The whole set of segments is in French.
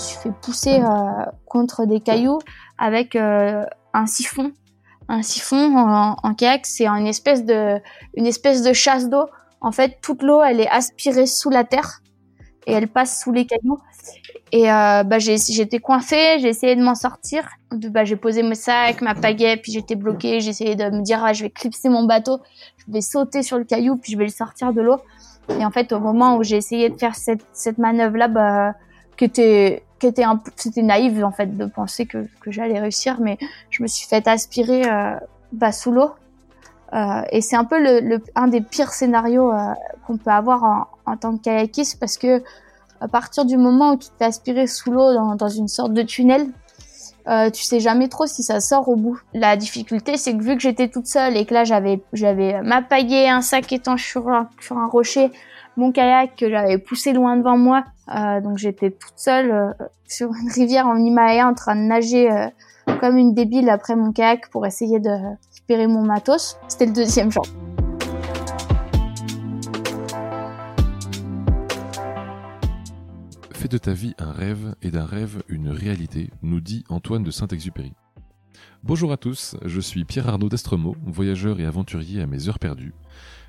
suis fait pousser contre des cailloux avec un siphon. Un siphon en, en kayak, c'est une espèce de, une espèce de chasse d'eau. En fait, toute l'eau, elle est aspirée sous la terre et elle passe sous les cailloux. Et euh, bah, j'étais coincée, j'ai essayé de m'en sortir. Bah, j'ai posé mes sacs, ma pagaie, puis j'étais bloquée. J'ai essayé de me dire, ah, je vais clipser mon bateau, je vais sauter sur le caillou, puis je vais le sortir de l'eau. Et en fait, au moment où j'ai essayé de faire cette, cette manœuvre-là, bah, qui était, c'était naïf en fait de penser que, j'allais réussir, mais je me suis fait aspirer euh, bah, sous l'eau. Euh, et c'est un peu le, un des pires scénarios euh, qu'on peut avoir en, tant que kayakiste parce que à partir du moment où tu t'es aspiré sous l'eau dans, dans, une sorte de tunnel, tu sais jamais trop si ça sort au bout. La difficulté, c'est que vu que j'étais toute seule et que là j'avais j'avais ma pagaie, un sac étanche sur un, sur un rocher, mon kayak que j'avais poussé loin devant moi, euh, donc j'étais toute seule euh, sur une rivière en Himalaya en train de nager euh, comme une débile après mon kayak pour essayer de récupérer mon matos. C'était le deuxième jour. Fais de ta vie un rêve et d'un rêve une réalité, nous dit Antoine de Saint-Exupéry. Bonjour à tous, je suis Pierre Arnaud d'Estremaux, voyageur et aventurier à mes heures perdues.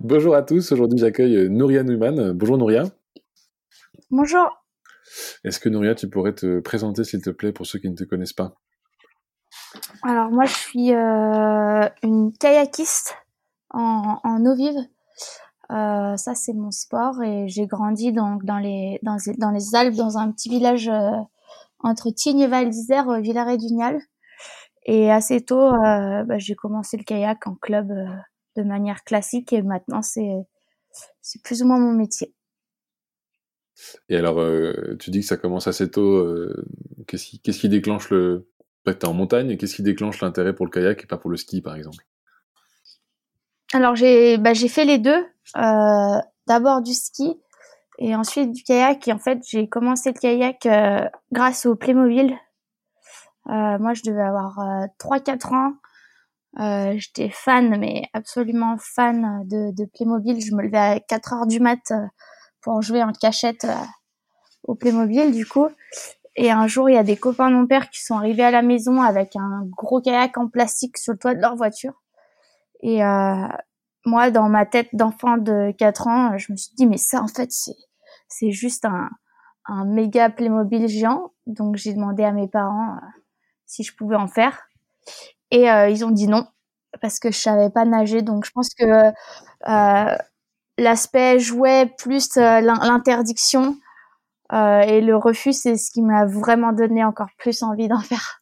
Bonjour à tous, aujourd'hui j'accueille Nouria Newman. Bonjour Nouria. Bonjour. Est-ce que Nouria, tu pourrais te présenter s'il te plaît pour ceux qui ne te connaissent pas? Alors moi je suis euh, une kayakiste en, en eau vive. Euh, ça c'est mon sport et j'ai grandi donc dans les dans, dans, les Alpes dans un petit village euh, entre Tignes et Val d'Isère, Villaret-du-Nial. Et assez tôt, euh, bah, j'ai commencé le kayak en club euh, de manière classique et maintenant c'est c'est plus ou moins mon métier. Et alors, euh, tu dis que ça commence assez tôt. Euh, qu'est-ce qui, qu'est-ce qui déclenche le... En montagne, qu'est-ce qui déclenche l'intérêt pour le kayak et pas pour le ski, par exemple? Alors, j'ai bah, j'ai fait les deux. Euh, D'abord du ski et ensuite du kayak. Et en fait, j'ai commencé le kayak grâce au Playmobil. Euh, moi, je devais avoir 3-4 ans. Euh, j'étais fan, mais absolument fan de, de, Playmobil. Je me levais à 4 heures du mat euh, pour jouer en cachette euh, au Playmobil, du coup. Et un jour, il y a des copains de mon père qui sont arrivés à la maison avec un gros kayak en plastique sur le toit de leur voiture. Et euh, moi, dans ma tête d'enfant de 4 ans, je me suis dit, mais ça, en fait, c'est, c'est juste un, un méga Playmobil géant. Donc, j'ai demandé à mes parents si je pouvais en faire. Et euh, ils ont dit non parce que je savais pas nager. Donc je pense que euh, l'aspect jouet plus euh, l'interdiction et le refus, c'est ce qui m'a vraiment donné encore plus envie d'en faire.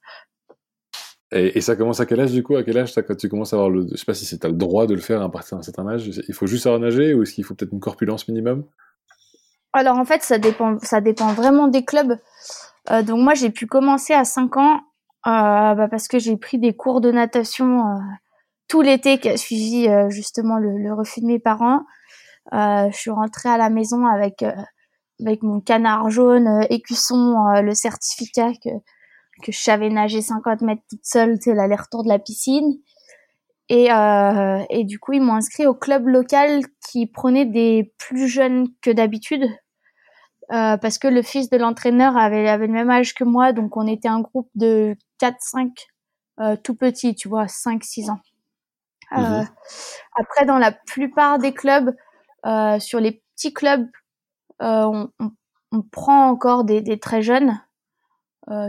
Et, et, ça commence à quel âge du coup? À quel âge quand tu commences à avoir le, je sais pas si c'est as le droit de le faire à partir d'un certain âge. Il faut juste savoir nager ou est-ce qu'il faut peut-être une corpulence minimum? Alors en fait, ça dépend, ça dépend vraiment des clubs. Euh, donc moi, j'ai pu commencer à 5 ans bah parce que j'ai pris des cours de natation euh, tout l'été qui a suivi euh, justement le, le, refus de mes parents. je suis rentrée à la maison avec avec mon canard jaune, écusson, le certificat que que je savais nager 50 mètres toute seule, c'est l'aller-retour de la piscine. Et, euh, et du coup, ils m'ont inscrit au club local qui prenait des plus jeunes que d'habitude. Euh, parce que le fils de l'entraîneur avait, avait le même âge que moi, donc on était un groupe de 4-5 euh, tout petits, tu vois, 5-6 ans. Euh, mmh. Après, dans la plupart des clubs, euh, sur les petits clubs, euh, on, on, on, prend encore des, des très jeunes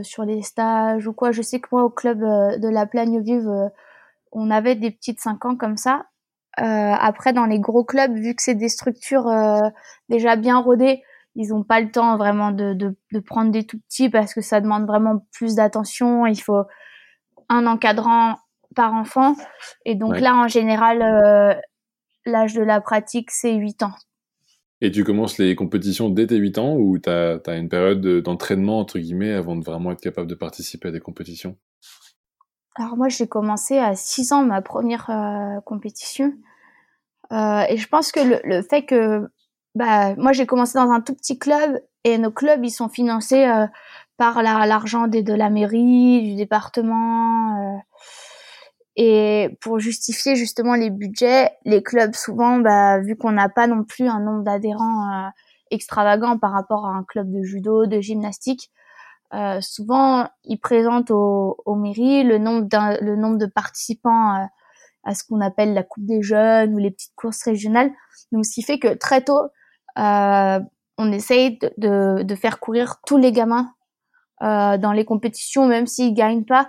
sur les stages ou quoi. Je sais que moi, au club de la Plagne Vive, on avait des petites 5 ans comme ça. après, dans les gros clubs, vu que c'est des structures déjà bien rodées, ils n'ont pas le temps vraiment de, de, de, prendre des tout petits parce que ça demande vraiment plus d'attention. Il faut un encadrant par enfant. Et donc ouais. là, en général, euh, l'âge de la pratique, c'est 8 ans. Et tu commences les compétitions dès tes 8 ans ou tu as, une période d'entraînement, entre guillemets, avant de vraiment être capable de participer à des compétitions? Alors moi, j'ai commencé à 6 ans ma première euh, compétition. Euh, et je pense que le, fait que... Bah, moi, j'ai commencé dans un tout petit club et nos clubs, ils sont financés euh, par l'argent de la mairie, du département. Et pour justifier justement les budgets, les clubs souvent, bah, vu qu'on n'a pas non plus un nombre d'adhérents euh, extravagant par rapport à un club de judo, de gymnastique, euh, souvent ils présentent aux au mairies le nombre, le nombre de participants euh, à ce qu'on appelle la Coupe des jeunes ou les petites courses régionales. Donc ce qui fait que très tôt, euh, on essaye de, de, de, faire courir tous les gamins dans les compétitions, même s'ils gagnent pas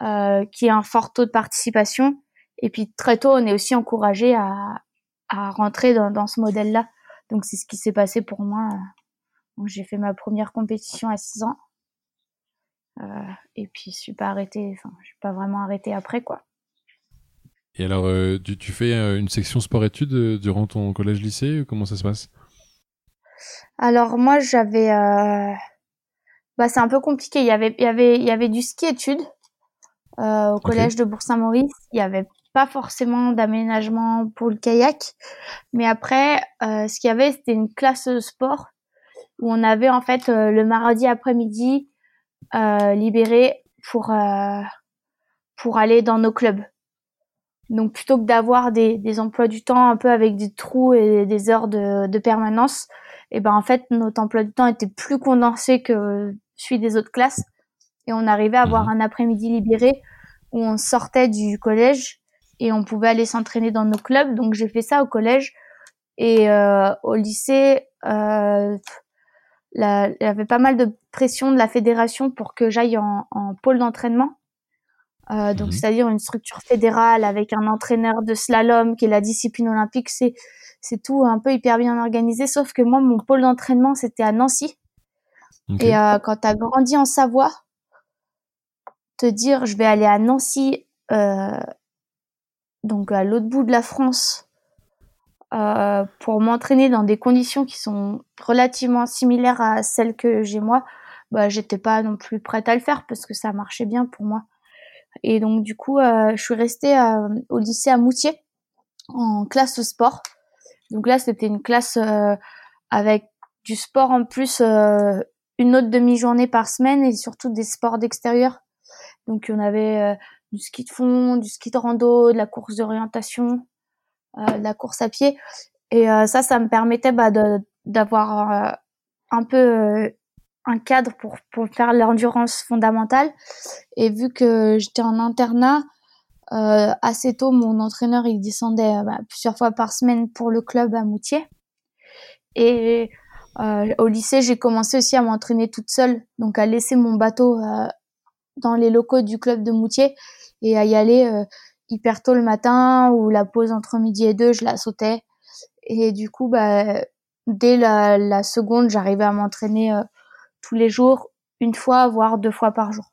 euh, qui a un fort taux de participation. Et puis très tôt, on est aussi encouragé à, à rentrer dans, dans ce modèle-là. Donc c'est ce qui s'est passé pour moi. J'ai fait ma première compétition à 6 ans. Euh, et puis je suis pas arrêtée, enfin je suis pas vraiment arrêtée après quoi. Et alors euh, tu, fais euh, une section sport-études euh, durant ton collège-lycée? Comment ça se passe? Alors moi j'avais, bah c'est un peu compliqué. Il y avait, il y avait, il y avait du ski-études euh, au collège de Bourg-Saint-Maurice, il n'y avait pas forcément d'aménagement pour le kayak. Mais après, euh, ce qu'il y avait, c'était une classe de sport où on avait en fait euh, le mardi après-midi libéré pour pour aller dans nos clubs. Donc plutôt que d'avoir des, des emplois du temps un peu avec des trous et des heures de, de permanence, et ben en fait notre emploi du temps était plus condensé que celui des autres classes et on arrivait à avoir mhm. un après-midi libéré où on sortait du collège et on pouvait aller s'entraîner dans nos clubs. Donc j'ai fait ça au collège et euh, au lycée, euh, il y avait pas mal de pression de la fédération pour que j'aille en, pôle d'entraînement. Euh, donc mhm. c'est-à-dire une structure fédérale avec un entraîneur de slalom qui est la discipline olympique. C'est c'est tout un peu hyper bien organisé. Sauf que moi, mon pôle d'entraînement c'était à Nancy. Et euh, quand tu as grandi en Savoie, te dire je vais aller à Nancy, euh, donc à l'autre bout de la France, euh, pour m'entraîner dans des conditions qui sont relativement similaires à celles que j'ai moi, bah j'étais pas non plus prête à le faire parce que ça marchait bien pour moi. Et donc du coup, euh, je suis restée au lycée à Moutier en classe sport. Donc là, c'était une classe avec du sport en plus, une autre demi-journée par semaine et surtout des sports d'extérieur donc on avait euh, du ski de fond, du ski de rando, de la course d'orientation, euh, de la course à pied. Et euh, ça, ça me permettait bah, d'avoir un peu un cadre pour, pour faire l'endurance fondamentale. Et vu que j'étais en internat, euh, assez tôt, mon entraîneur il descendait bah, plusieurs fois par semaine pour le club à Moutier. Et euh, au lycée, j'ai commencé aussi à m'entraîner toute seule, donc à laisser mon bateau euh, dans les locaux du club de Moutier et à y aller euh, hyper tôt le matin ou la pause entre midi et deux, je la sautais. Et du coup, bah, dès la, seconde, j'arrivais à m'entraîner euh, tous les jours, une fois, voire deux fois par jour.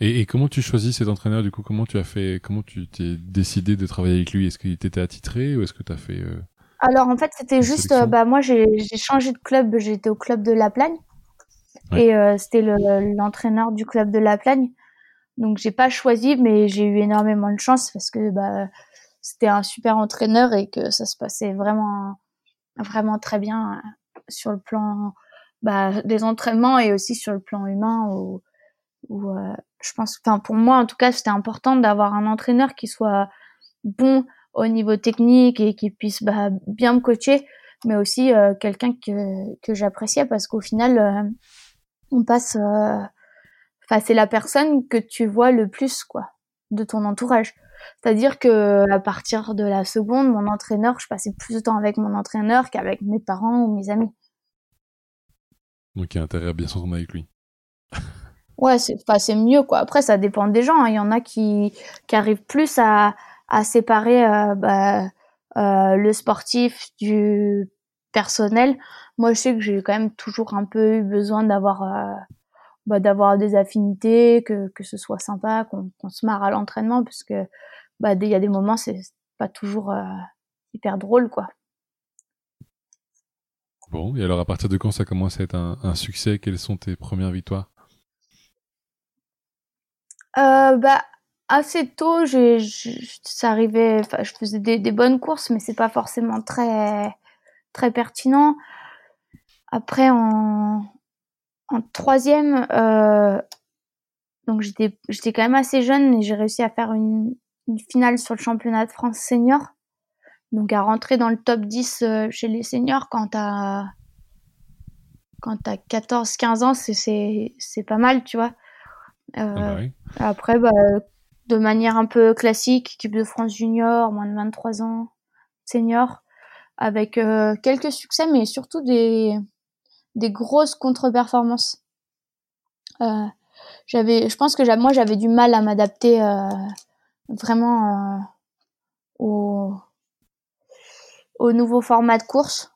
Et, et, comment tu choisis cet entraîneur du coup? Comment tu as fait Comment tu t'es décidé de travailler avec lui? Est-ce qu'il t'était attitré ou est-ce que tu as fait euh, Alors en fait, c'était juste, bah moi j'ai changé de club. J'étais au club de La Plagne et euh, c'était l'entraîneur du club de La Plagne. Donc j'ai pas choisi, mais j'ai eu énormément de chance parce que bah, c'était un super entraîneur et que ça se passait vraiment vraiment très bien euh, sur le plan bah, des entraînements et aussi sur le plan humain où, où euh, je pense enfin pour moi en tout cas c'était important d'avoir un entraîneur qui soit bon au niveau technique et qui puisse bah, bien me coacher mais aussi quelqu'un que que j'appréciais parce qu'au final on passe, euh, enfin c'est la personne que tu vois le plus quoi de ton entourage. C'est-à-dire que à partir de la seconde, mon entraîneur, je passais plus de temps avec mon entraîneur qu'avec mes parents ou mes amis. Donc il y a intérêt à bien s'entendre avec lui. ouais, c'est mieux quoi. Après ça dépend des gens. Hein. Il y en a qui qui arrivent plus à à séparer euh, bah, euh, le sportif du personnel. Moi, je sais que j'ai quand même toujours un peu eu besoin d'avoir euh, bah, d'avoir des affinités, que, que ce soit sympa, qu'on se marre à l'entraînement, parce que bah il y a des moments c'est pas toujours hyper drôle quoi. Bon, et alors à partir de quand ça commence à être un, succès? Quelles sont tes premières victoires? Euh, Bah assez tôt, j'ai, ça je faisais des, bonnes courses, mais c'est pas forcément très pertinent. Après en en troisième, euh, donc j'étais quand même assez jeune et j'ai réussi à faire une finale sur le championnat de France senior. Donc à rentrer dans le top 10 euh, chez les seniors quand t'as quand t'as 14 15 ans, c'est c'est c'est pas mal, tu vois. Euh, ah bah après bah de manière un peu classique, équipe de France junior, moins de 23 ans, senior avec euh, quelques succès mais surtout des des grosses contre-performances. Euh, j'avais je pense que moi j'avais du mal à m'adapter vraiment au au nouveau format de course.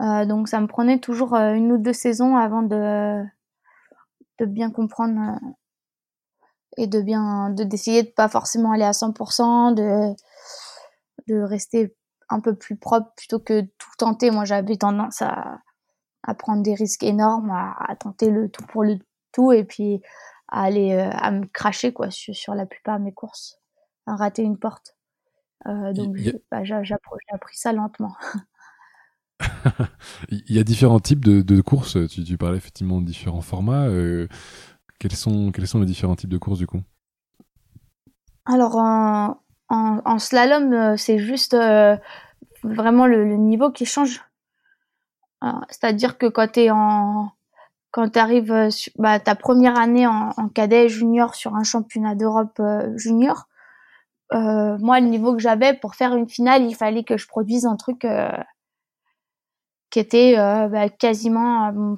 Euh, donc ça me prenait toujours euh, une ou deux saisons avant de de bien comprendre euh, et de bien de d'essayer de pas forcément aller à 100%, de de rester un peu plus propre plutôt que tout tenter. Moi, j'avais tendance à, prendre des risques énormes, à, tenter le tout pour le tout et puis à aller à me cracher quoi sur, sur la plupart de mes courses, à rater une porte. Euh, donc, bah, j'ai appris ça lentement. Il y a différents types de, de courses. Tu, tu, parlais effectivement de différents formats. Euh, quels, sont, quels sont les différents types de courses du coup? Alors, en, en, en slalom, euh, c'est juste euh, vraiment le, le, niveau qui change. C'est-à-dire que quand tu es en. Quand tu arrives bah, ta première année en, en, cadet junior sur un championnat d'Europe junior, moi, le niveau que j'avais pour faire une finale, il fallait que je produise un truc euh, qui était euh, bah, quasiment à mon,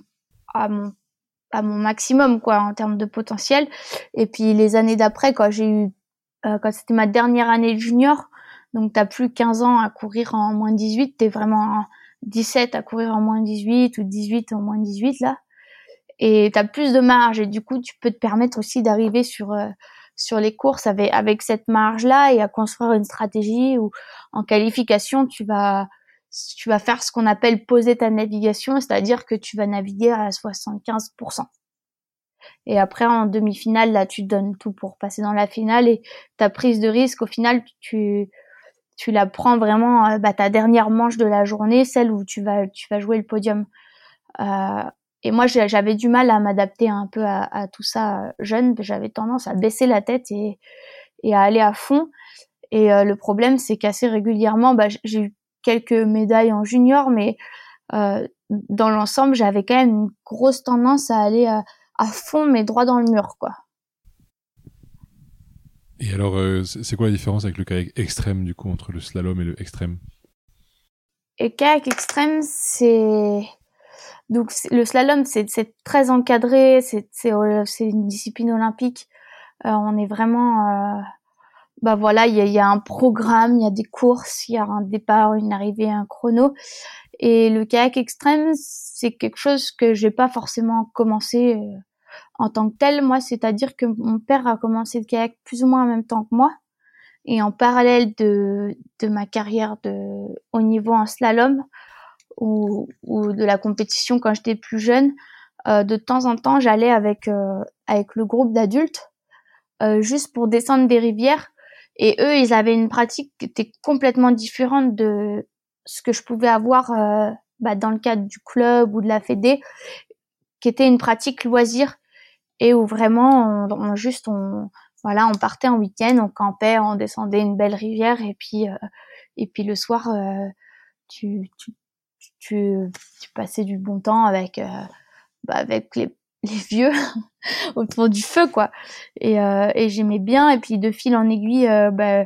à mon, maximum quoi en termes de potentiel. Et puis les années d'après, quand j'ai eu, euh, quand c'était ma dernière année junior, donc t'as plus 15 ans à courir en moins 18, t'es vraiment 17 à courir en moins 18 ou 18 en moins 18 là. Et t'as plus de marge et du coup tu peux te permettre aussi d'arriver sur sur les courses avec, cette marge-là et à construire une stratégie où en qualification, tu vas, tu vas faire ce qu'on appelle poser ta navigation, c'est-à-dire que tu vas naviguer à 75%. Et après, en demi-finale, là, tu donnes tout pour passer dans la finale et ta prise de risque, au final, tu, tu la prends vraiment, euh, bah, ta dernière manche de la journée, celle où tu vas, tu vas jouer le podium. Euh, et moi, j'avais du mal à m'adapter un peu à, à, tout ça euh, jeune. J'avais tendance à baisser la tête et, et à aller à fond. Et euh, le problème, c'est qu'assez régulièrement, bah, j'ai eu quelques médailles en junior, mais euh, dans l'ensemble, j'avais quand même une grosse tendance à aller à, à, fond, mais droit dans le mur, quoi. Et alors, euh, c'est quoi la différence avec le kayak extrême, du coup, entre le slalom et le extrême? Et kayak extrême, c'est donc le slalom, c'est très encadré, c'est une discipline olympique. Euh, on est vraiment, euh, bah voilà, il y a, y a, un programme, il y a des courses, il y a un départ, une arrivée, un chrono. Et le kayak extrême, c'est quelque chose que j'ai pas forcément commencé euh, en tant que tel. Moi, c'est-à-dire que mon père a commencé le kayak plus ou moins en même temps que moi. Et en parallèle de, de ma carrière de haut niveau en slalom, ou, ou de la compétition quand j'étais plus jeune, euh, de temps en temps, j'allais avec euh, avec le groupe d'adultes euh, juste pour descendre des rivières. Et eux, ils avaient une pratique qui était complètement différente de ce que je pouvais avoir euh, bah, dans le cadre du club ou de la fédé, qui était une pratique loisir et où vraiment, on, on juste, on voilà, on partait en week-end, on campait, on descendait une belle rivière et puis et puis le soir, tu, tu tu, tu passais du bon temps avec euh, bah, avec les, les vieux autour du feu quoi. Et, euh, et j'aimais bien. Et puis de fil en aiguille euh, bah,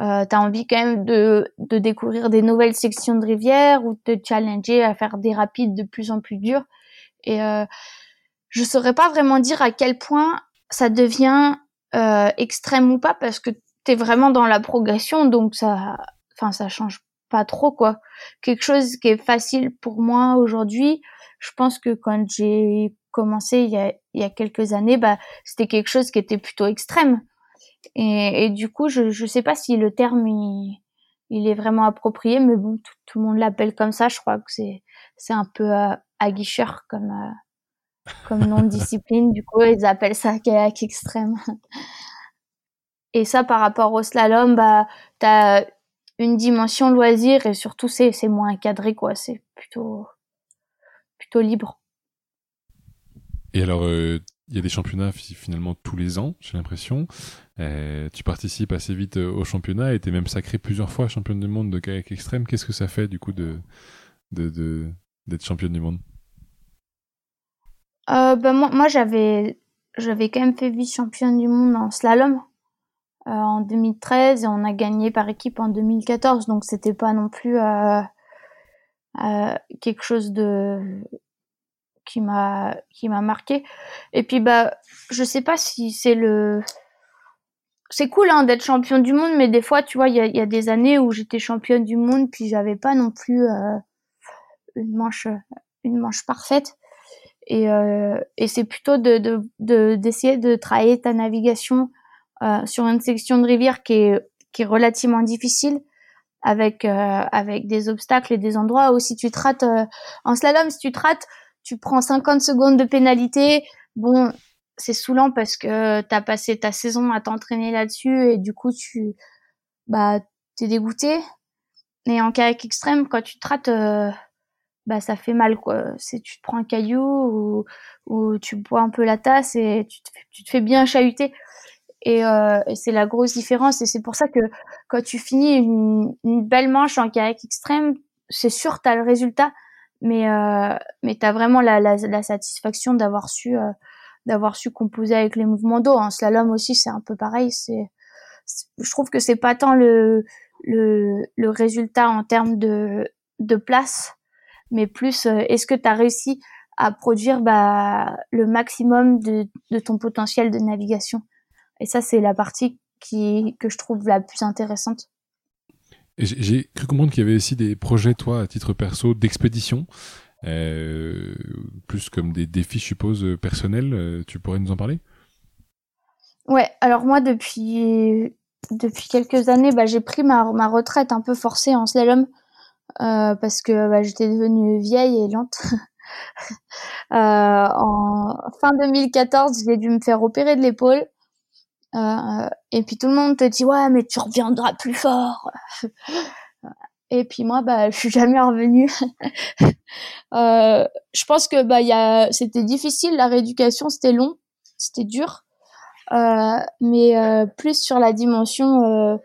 euh, t'as envie quand même de, de découvrir des nouvelles sections de rivière ou te challenger à faire des rapides de plus en plus durs et euh, je saurais pas vraiment dire à quel point ça devient extrême ou pas parce que t'es vraiment dans la progression. Donc ça enfin ça change pas trop quoi. Quelque chose qui est facile pour moi aujourd'hui, je pense que quand j'ai commencé il y a, il y a quelques années, bah c'était quelque chose qui était plutôt extrême. Et, et du coup, je je sais pas si le terme il, il est vraiment approprié, mais bon, tout, tout le monde l'appelle comme ça. Je crois que c'est c'est un peu aguicheur comme comme nom de discipline. Du coup, ils appellent ça kayak extrême. Et ça, par rapport au slalom, bah, t'as une dimension loisir et surtout c'est c'est moins encadré quoi. C'est plutôt plutôt libre. Et alors, euh, il y a des championnats finalement tous les ans, j'ai l'impression. Euh, tu participes assez vite euh, au championnat et t'es même sacré plusieurs fois championne du monde de kayak extrême. Qu'est-ce que ça fait du coup de de d'être championne du monde? Euh, ben moi, moi j'avais j'avais quand même fait vice championne du monde en slalom en 2013 et on a gagné par équipe en 2014 donc c'était pas non plus euh, euh, quelque chose de qui m'a qui m'a marqué. Et puis bah je sais pas si c'est le c'est cool hein, d'être champion du monde mais des fois tu vois il y a, des années où j'étais championne du monde puis j'avais pas non plus euh, une manche une manche parfaite. Et, euh, et c'est plutôt de d'essayer de, de, travailler ta navigation euh, sur une section de rivière qui est qui est relativement difficile avec euh, avec des obstacles et des endroits où si tu te rates euh, en slalom si tu te rates tu prends 50 secondes de pénalité bon c'est saoulant parce que t'as passé ta saison à t'entraîner là-dessus et du coup tu bah t'es dégoûté mais en kayak extrême quand tu te rates euh, bah ça fait mal quoi. C'est tu te prends un caillou ou, ou tu bois un peu la tasse et tu te, tu te fais bien chahuter. Et, euh, c'est la grosse différence et c'est pour ça que quand tu finis une, belle manche en kayak extrême, c'est sûr t'as le résultat, mais euh, mais t'as vraiment la, la, la satisfaction d'avoir su euh, d'avoir su composer avec les mouvements d'eau. En slalom aussi c'est un peu pareil. C'est je trouve que c'est pas tant le le, le résultat en termes de de place mais plus euh, est-ce que tu as réussi à produire bah, le maximum de, de, ton potentiel de navigation? Et ça, c'est la partie qui, que je trouve la plus intéressante. J'ai cru comprendre qu'il y avait aussi des projets, toi, à titre perso, d'expédition, euh, plus comme des défis, je suppose, personnels. Euh, tu pourrais nous en parler? Ouais, alors moi, depuis, depuis quelques années, bah, j'ai pris ma, ma retraite un peu forcée en slalom euh, parce que bah, j'étais devenue vieille et lente. euh, en fin 2014, j'ai dû me faire opérer de l'épaule. Euh, et puis tout le monde te dit ouais mais tu reviendras plus fort. et puis moi bah je suis jamais revenue. euh, je pense que bah il y a c'était difficile la rééducation c'était long c'était dur euh, mais euh, plus sur la dimension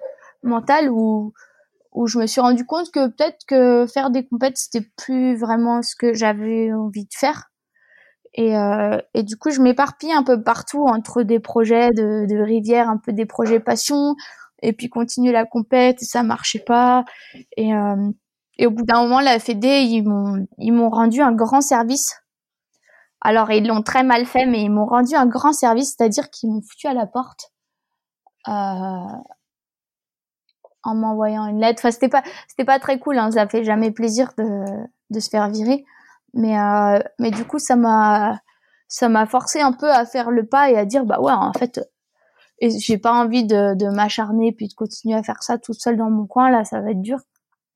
mentale où où je me suis rendu compte que peut-être que faire des compètes c'était plus vraiment ce que j'avais envie de faire et, euh, et du coup je m'éparpille un peu partout entre des projets de, de rivière un peu des projets passion et puis continuer la compète et ça marchait pas et euh, et au bout d'un moment la Fédé ils m'ont ils m'ont rendu un grand service alors ils l'ont très mal fait mais ils m'ont rendu un grand service c'est-à-dire qu'ils m'ont foutu à la porte euh, en m'envoyant une lettre. Enfin, c'était pas, c'était pas très cool. Hein. Ça fait jamais plaisir de, de se faire virer. Mais, euh, mais du coup, ça m'a, ça m'a forcé un peu à faire le pas et à dire, bah ouais, en fait, j'ai pas envie de, de m'acharner puis de continuer à faire ça toute seule dans mon coin. Là, ça va être dur.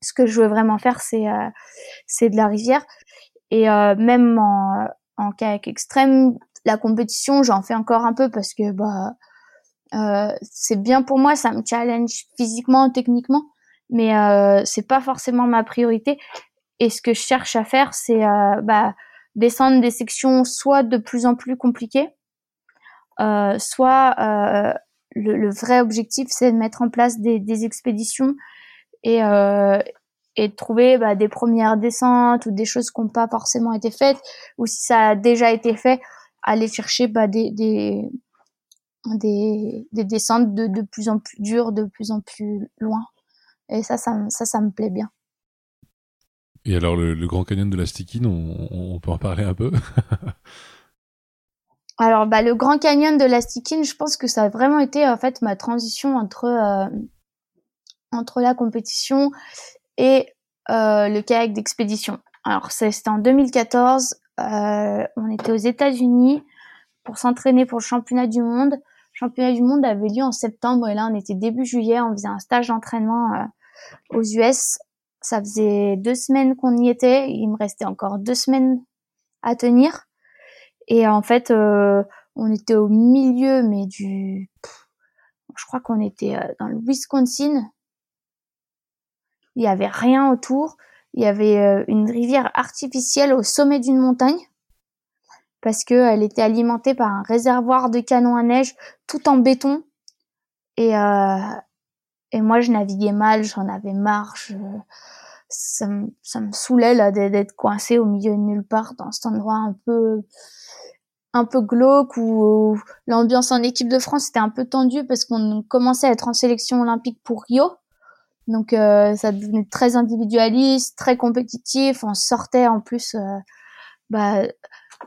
Ce que je veux vraiment faire, c'est, euh, c'est de la rivière. Et euh, même en, en kayak extrême, la compétition, j'en fais encore un peu parce que bah euh, c'est bien pour moi, ça me challenge physiquement, techniquement, mais euh, c'est pas forcément ma priorité. Et ce que je cherche à faire, c'est euh, bah, descendre des sections soit de plus en plus compliquées, euh, soit euh, le, le, vrai objectif, c'est de mettre en place des, des expéditions et, euh, et de trouver bah, des premières descentes ou des choses qui n'ont pas forcément été faites, ou si ça a déjà été fait, aller chercher bah, des, des des, des descentes de, de plus en plus dures, de plus en plus loin. Et ça, ça, ça, ça me plaît bien. Et alors, le, le Grand Canyon de la Stikine, on, peut en parler un peu Alors, bah, le Grand Canyon de la Stikine, je pense que ça a vraiment été en fait ma transition entre euh, entre la compétition et euh, le kayak d'expédition. Alors, c'était en 2014. Euh, on était aux États-Unis pour s'entraîner pour le championnat du monde championnat du monde avait lieu en septembre et là on était début juillet, on faisait un stage d'entraînement aux US ça faisait deux semaines qu'on y était. Il me restait encore deux semaines à tenir. Et en fait, euh, on était au milieu, mais du, je crois qu'on était euh, dans le Wisconsin. Il y avait rien autour. Il y avait euh, une rivière artificielle au sommet d'une montagne parce que elle était alimentée par un réservoir de canons à neige tout en béton. Et euh, et moi je naviguais mal, j'en avais marre. ça, me, ça me saoulait là d'être coincé au milieu de nulle part dans cet endroit un peu un peu glauque où l'ambiance en équipe de France était un peu tendue parce qu'on commençait à être en sélection olympique pour Rio. Donc euh, ça devenait très individualiste, très compétitif. On sortait en plus, euh, bah,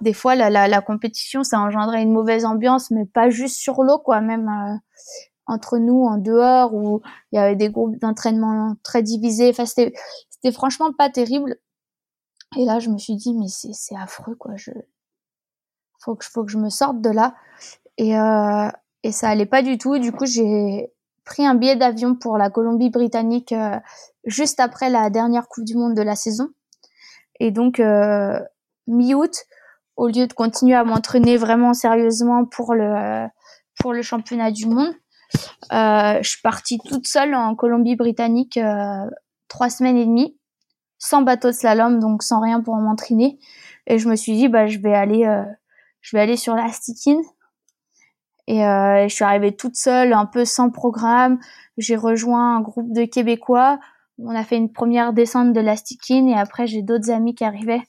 des fois la, la, la, compétition ça engendrait une mauvaise ambiance, mais pas juste sur l'eau quoi, même euh, entre nous en dehors où il y avait des groupes d'entraînement très divisés. Enfin c'était c'était franchement pas terrible. Et là je me suis dit mais c'est c'est affreux quoi. Je faut que faut que je me sorte de là et euh, et ça allait pas du tout. Du coup j'ai pris un billet d'avion pour la Colombie-Britannique euh, juste après la dernière Coupe du Monde de la saison. Et donc, euh, mi-août, au lieu de continuer à m'entraîner vraiment sérieusement pour le, pour le championnat du monde, je suis partie toute seule en Colombie-Britannique euh, trois semaines et demie, sans bateau de slalom, donc sans rien pour m'entraîner. Et je me suis dit, bah, je vais aller, euh, je vais aller sur la Stikine et euh, je suis arrivée toute seule, un peu sans programme. J'ai rejoint un groupe de Québécois. On a fait une première descente de la Stikine et après j'ai d'autres amis qui arrivaient.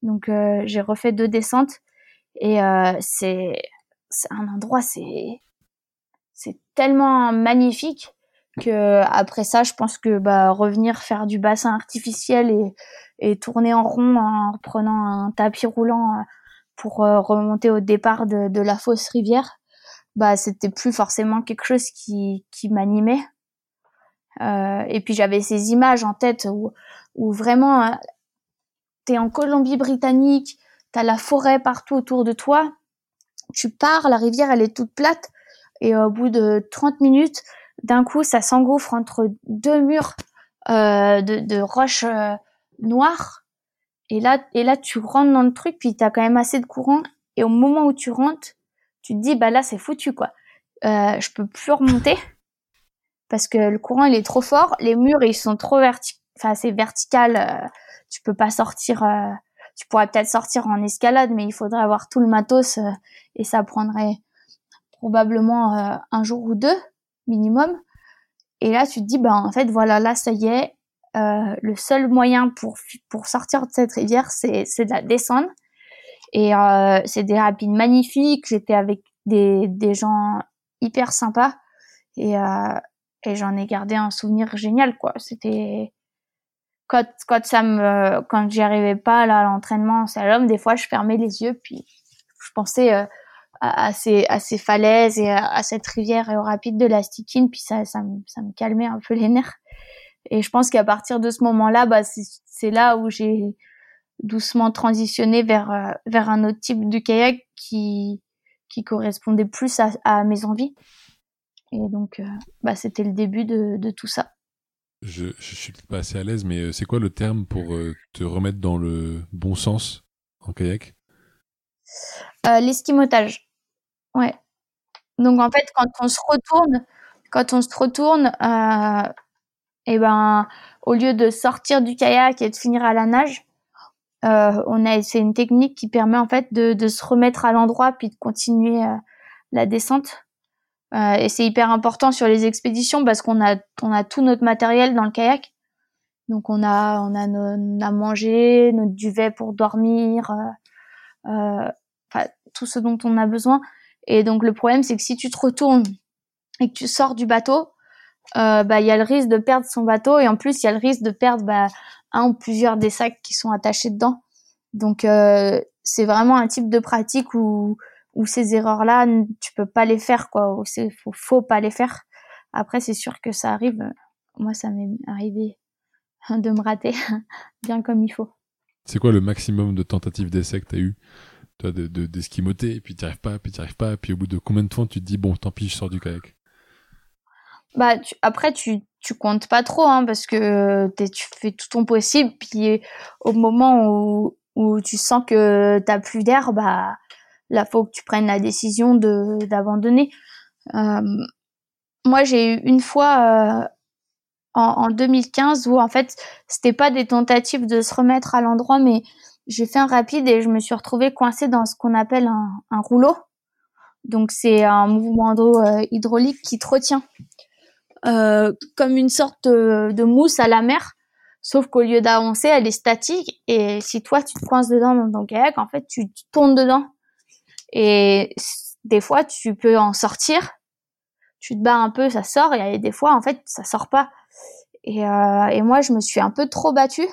Donc euh, j'ai refait deux descentes et euh, c'est c'est un endroit c'est c'est tellement magnifique que après ça je pense que bah revenir faire du bassin artificiel et et tourner en rond en prenant un tapis roulant pour euh, remonter au départ de, de la fausse rivière bah c'était plus forcément quelque chose qui qui m'animait. Euh, et puis j'avais ces images en tête où où vraiment euh, t'es en Colombie-Britannique t'as la forêt partout autour de toi tu pars la rivière elle est toute plate et au bout de 30 minutes d'un coup ça s'engouffre entre deux murs euh, de, de roches euh, noires et là et là tu rentres dans le truc puis t'as quand même assez de courant et au moment où tu rentres tu te dis bah là c'est foutu quoi. Euh, je peux plus remonter parce que le courant il est trop fort, les murs ils sont trop verticaux, enfin c'est vertical, euh, tu peux pas sortir. Euh, tu pourrais peut-être sortir en escalade, mais il faudrait avoir tout le matos et ça prendrait probablement euh, un jour ou deux minimum. Et là tu te dis bah en fait voilà là ça y est, le seul moyen pour pour sortir de cette rivière c'est de la descendre et euh, c'est des rapides magnifiques. J'étais avec des, des gens hyper sympas et, euh, et j'en ai gardé un souvenir génial quoi. C'était quand quand ça me quand j'y arrivais pas là à l'entraînement en slalom, des fois je fermais les yeux puis je pensais euh, à, à, ces à ces falaises et à, à, cette rivière et au rapide de la Stikine puis ça ça me, ça me calmait un peu les nerfs. Et je pense qu'à partir de ce moment-là, bah c'est là où j'ai doucement transitionné vers euh, vers un autre type de kayak qui qui correspondait plus à, à mes envies. Et donc, euh, bah, c'était le début de, de tout ça. Je, je suis pas assez à l'aise, mais euh, c'est quoi le terme pour te remettre dans le bon sens en kayak? Euh, L'esquimotage. Ouais. Donc en fait, quand on se retourne, quand on se retourne, euh, et ben, au lieu de sortir du kayak et de finir à la nage, euh, on a c'est une technique qui permet en fait de, se remettre à l'endroit puis de continuer euh, la descente. Et c'est hyper important sur les expéditions parce qu'on a on a tout notre matériel dans le kayak. Donc on a on a nos, à manger, notre duvet pour dormir, enfin tout ce dont on a besoin. Et donc le problème c'est que si tu te retournes et que tu sors du bateau, euh, bah il y a le risque de perdre son bateau et en plus il y a le risque de perdre bah, un ou plusieurs des sacs qui sont attachés dedans. Donc euh, c'est vraiment un type de pratique où où ces erreurs là tu peux pas les faire quoi, c'est faut, pas les faire. Après c'est sûr que ça arrive. Moi ça m'est arrivé de me rater bien comme il faut. C'est quoi le maximum de tentatives d'essai que tu as eu toi de d'esquimoter de, et puis tu arrives pas puis tu arrives pas puis au bout de combien de temps tu te dis bon tant pis je sors du kayak? Bah tu, après tu tu comptes pas trop hein, parce que tu fais tout ton possible puis au moment où, où tu sens que t'as plus d'air bah là faut que tu prennes la décision de d'abandonner. Euh, moi j'ai eu une fois euh, en, en, 2015 où en fait c'était pas des tentatives de se remettre à l'endroit mais j'ai fait un rapide et je me suis retrouvée coincée dans ce qu'on appelle un, un rouleau donc c'est un mouvement d'eau euh, hydraulique qui te retient euh, comme une sorte de, mousse à la mer, sauf qu'au lieu d'avancer, elle est statique. Et si toi tu te coinces dedans dans ton kayak, en fait tu, tournes dedans. Et des fois tu peux en sortir, tu te bats un peu, ça sort. Et des fois en fait ça sort pas. Et, euh, et moi je me suis un peu trop battue.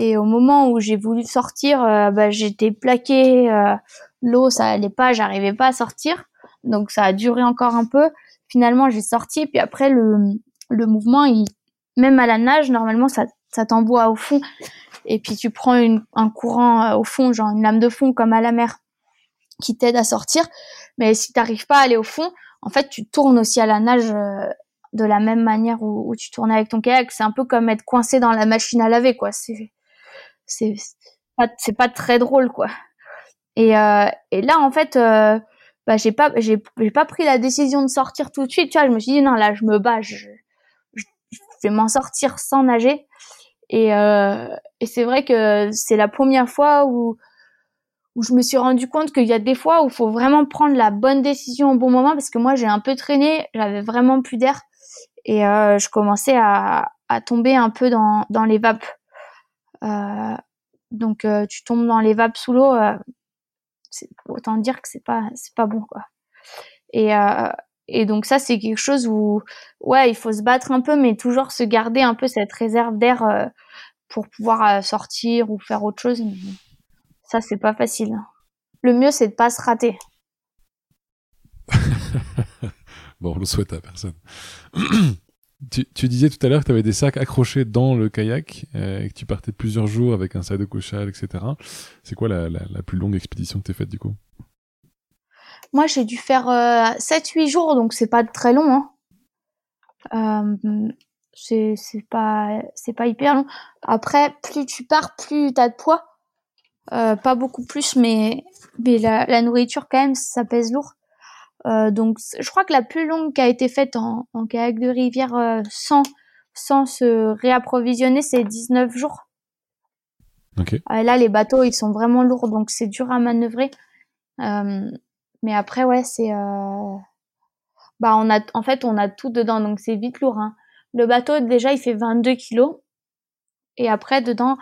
Et au moment où j'ai voulu sortir, euh, bah, j'étais plaquée, euh, l'eau ça allait pas, j'arrivais pas à sortir. Donc ça a duré encore un peu. Finalement j'ai sorti. Puis après le le mouvement même à la nage normalement ça ça t'envoie au fond. Et puis tu prends un courant euh, au fond genre une lame de fond comme à la mer qui t'aide à sortir. Mais si t'arrives pas à aller au fond en fait tu tournes aussi à la nage de la même manière où, tu tournes avec ton kayak. C'est un peu comme être coincé dans la machine à laver quoi c'est pas pas très drôle quoi. Et euh, et là en fait euh, bah j'ai pas j'ai pas pris la décision de sortir tout de suite tu vois. Je me suis dit non là je me bats je, je, vais m'en sortir sans nager. Et euh, et c'est vrai que c'est la première fois où où je me suis rendu compte qu'il y a des fois où il faut vraiment prendre la bonne décision au bon moment parce que moi j'ai un peu traîné j'avais vraiment plus d'air. Et euh, je commençais à à tomber un peu dans dans les vapes donc euh, tu tombes dans les vapes sous l'eau euh, autant dire que c'est pas c'est pas bon quoi. Et euh, et donc ça c'est quelque chose où ouais il faut se battre un peu mais toujours se garder un peu cette réserve d'air euh, pour pouvoir euh, sortir ou faire autre chose. Ça c'est pas facile. Le mieux c'est de pas se rater. bon, on le souhaite à personne. Tu, tu, disais tout à l'heure que tu avais des sacs accrochés dans le kayak euh, et que tu partais plusieurs jours avec un sac de couchage, etc. C'est quoi la, la, la, plus longue expédition que tu as faite du coup? Moi, j'ai dû faire euh, 7-8 jours, donc c'est pas très long. Hein. Euh, c'est pas, pas hyper long. Après, plus tu pars, plus tu as de poids. Euh, pas beaucoup plus, mais, mais la, la nourriture, quand même, ça pèse lourd. Euh, donc, je crois que la plus longue qui a été faite en, en kayak de rivière euh, sans, sans se réapprovisionner, c'est 19 jours. Okay. Euh, là, les bateaux, ils sont vraiment lourds, donc c'est dur à manœuvrer. Euh, mais après, ouais, c'est... Euh, bah, on a, en fait, on a tout dedans, donc c'est vite lourd. Hein. Le bateau, déjà, il fait 22 kilos. Et après, dedans,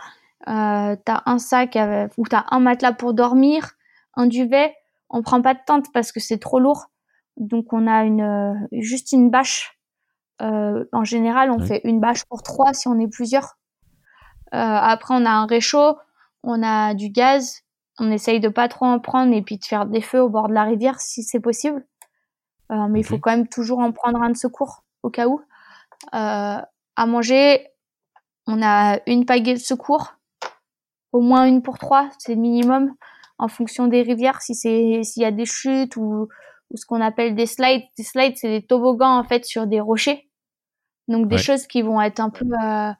euh, t'as un sac avec, ou t'as un matelas pour dormir, un duvet, on prend pas de tente parce que c'est trop lourd. Donc on a une euh, juste une bâche. Euh, en général, on fait une bâche pour trois si on est plusieurs. Euh, après, on a un réchaud, on a du gaz. On essaye de pas trop en prendre et puis de faire des feux au bord de la rivière si c'est possible. Euh, mais il faut quand même toujours en prendre un de secours au cas où. Euh, à manger, on a une pagaie de secours, au moins une pour trois, c'est le minimum en fonction des rivières, si c'est s'il y a des chutes ou, ou ce qu'on appelle des slides. Des slides, c'est des toboggans en fait sur des rochers. Donc des ouais. choses qui vont être un peu euh,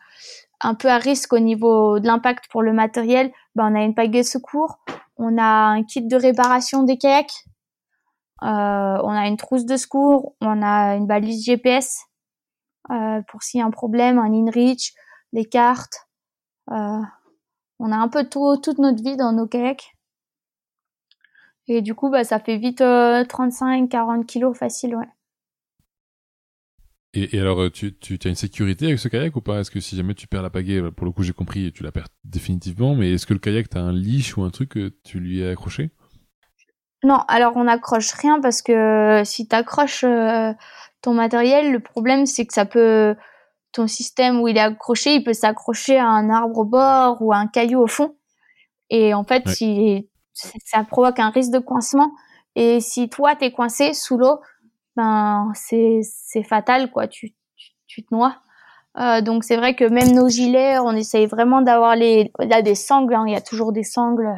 un peu à risque au niveau de l'impact pour le matériel. Ben, on a une pagaie de secours, on a un kit de réparation des kayaks, euh, on a une trousse de secours, on a une balise GPS euh, pour s'il y a un problème, un InReach, les cartes. Euh, on a un peu tout, toute notre vie dans nos kayaks. Et du coup, bah, ça fait vite euh, 35-40 kilos facile, ouais. Et, et alors, tu, tu as une sécurité avec ce kayak ou pas? Est-ce que si jamais tu perds la pagaie, bah, pour le coup j'ai compris, tu la perds définitivement, mais est-ce que le kayak, tu as un leash ou un truc que tu lui as accroché? Non, alors on n'accroche rien parce que si tu accroches euh, ton matériel, le problème c'est que ça peut... Ton système où il est accroché, il peut s'accrocher à un arbre au bord ou à un caillou au fond. Et en fait, ouais. si ça provoque un risque de coincement. Et si toi t'es coincé sous l'eau, ben c'est c'est fatal quoi. Tu, tu, tu te noies. Euh, donc c'est vrai que même nos gilets, on essaye vraiment d'avoir les. Il y a des sangles, hein, il y a toujours des sangles.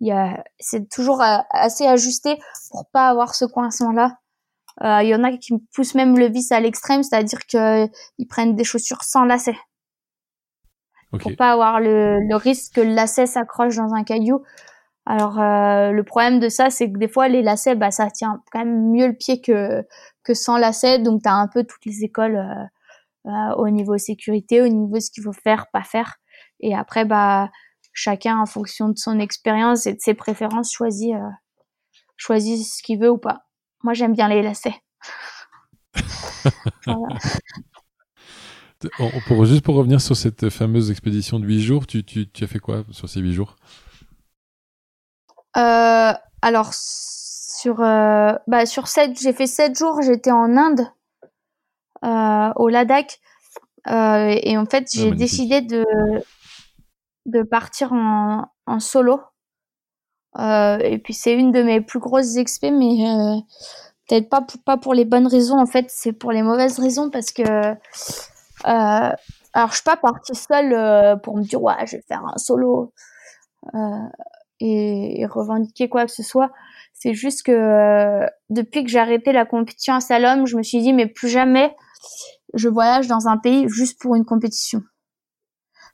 Il y a, c'est toujours assez ajusté pour pas avoir ce coincement là. Euh, Il y en a qui poussent même le vice à l'extrême, c'est-à-dire que ils prennent des chaussures sans lacets Ok. pour pas avoir le, le risque que le lacet s'accroche dans un caillou. Alors euh, le problème de ça, c'est que des fois les lacets, bah ça tient quand même mieux le pied que que sans lacets, donc tu as un peu toutes les écoles euh, euh, au niveau sécurité, au niveau de ce qu'il faut faire, pas faire. Et après, bah chacun en fonction de son expérience et de ses préférences choisit choisit ce qu'il veut ou pas. Moi, j'aime bien les lacets. Voilà. Pour, juste pour revenir sur cette fameuse expédition de 8 jours, tu, tu, tu as fait quoi sur ces 8 jours? Alors sur euh, bah sur sept, j'ai fait sept jours. J'étais en Inde, euh, au Ladakh, euh, et en fait j'ai magnifique. décidé de de partir en, en solo. Euh, et puis c'est une de mes plus grosses expés, mais euh, peut-être pas pour, pas pour les bonnes raisons. En fait, c'est pour les mauvaises raisons parce que euh, alors je suis pas partie seule euh, pour me dire ouais je vais faire un solo. Et, et revendiquer quoi que ce soit. C'est juste que euh, depuis que j'ai arrêté la compétition à Salom, je me suis dit mais plus jamais je voyage dans un pays juste pour une compétition.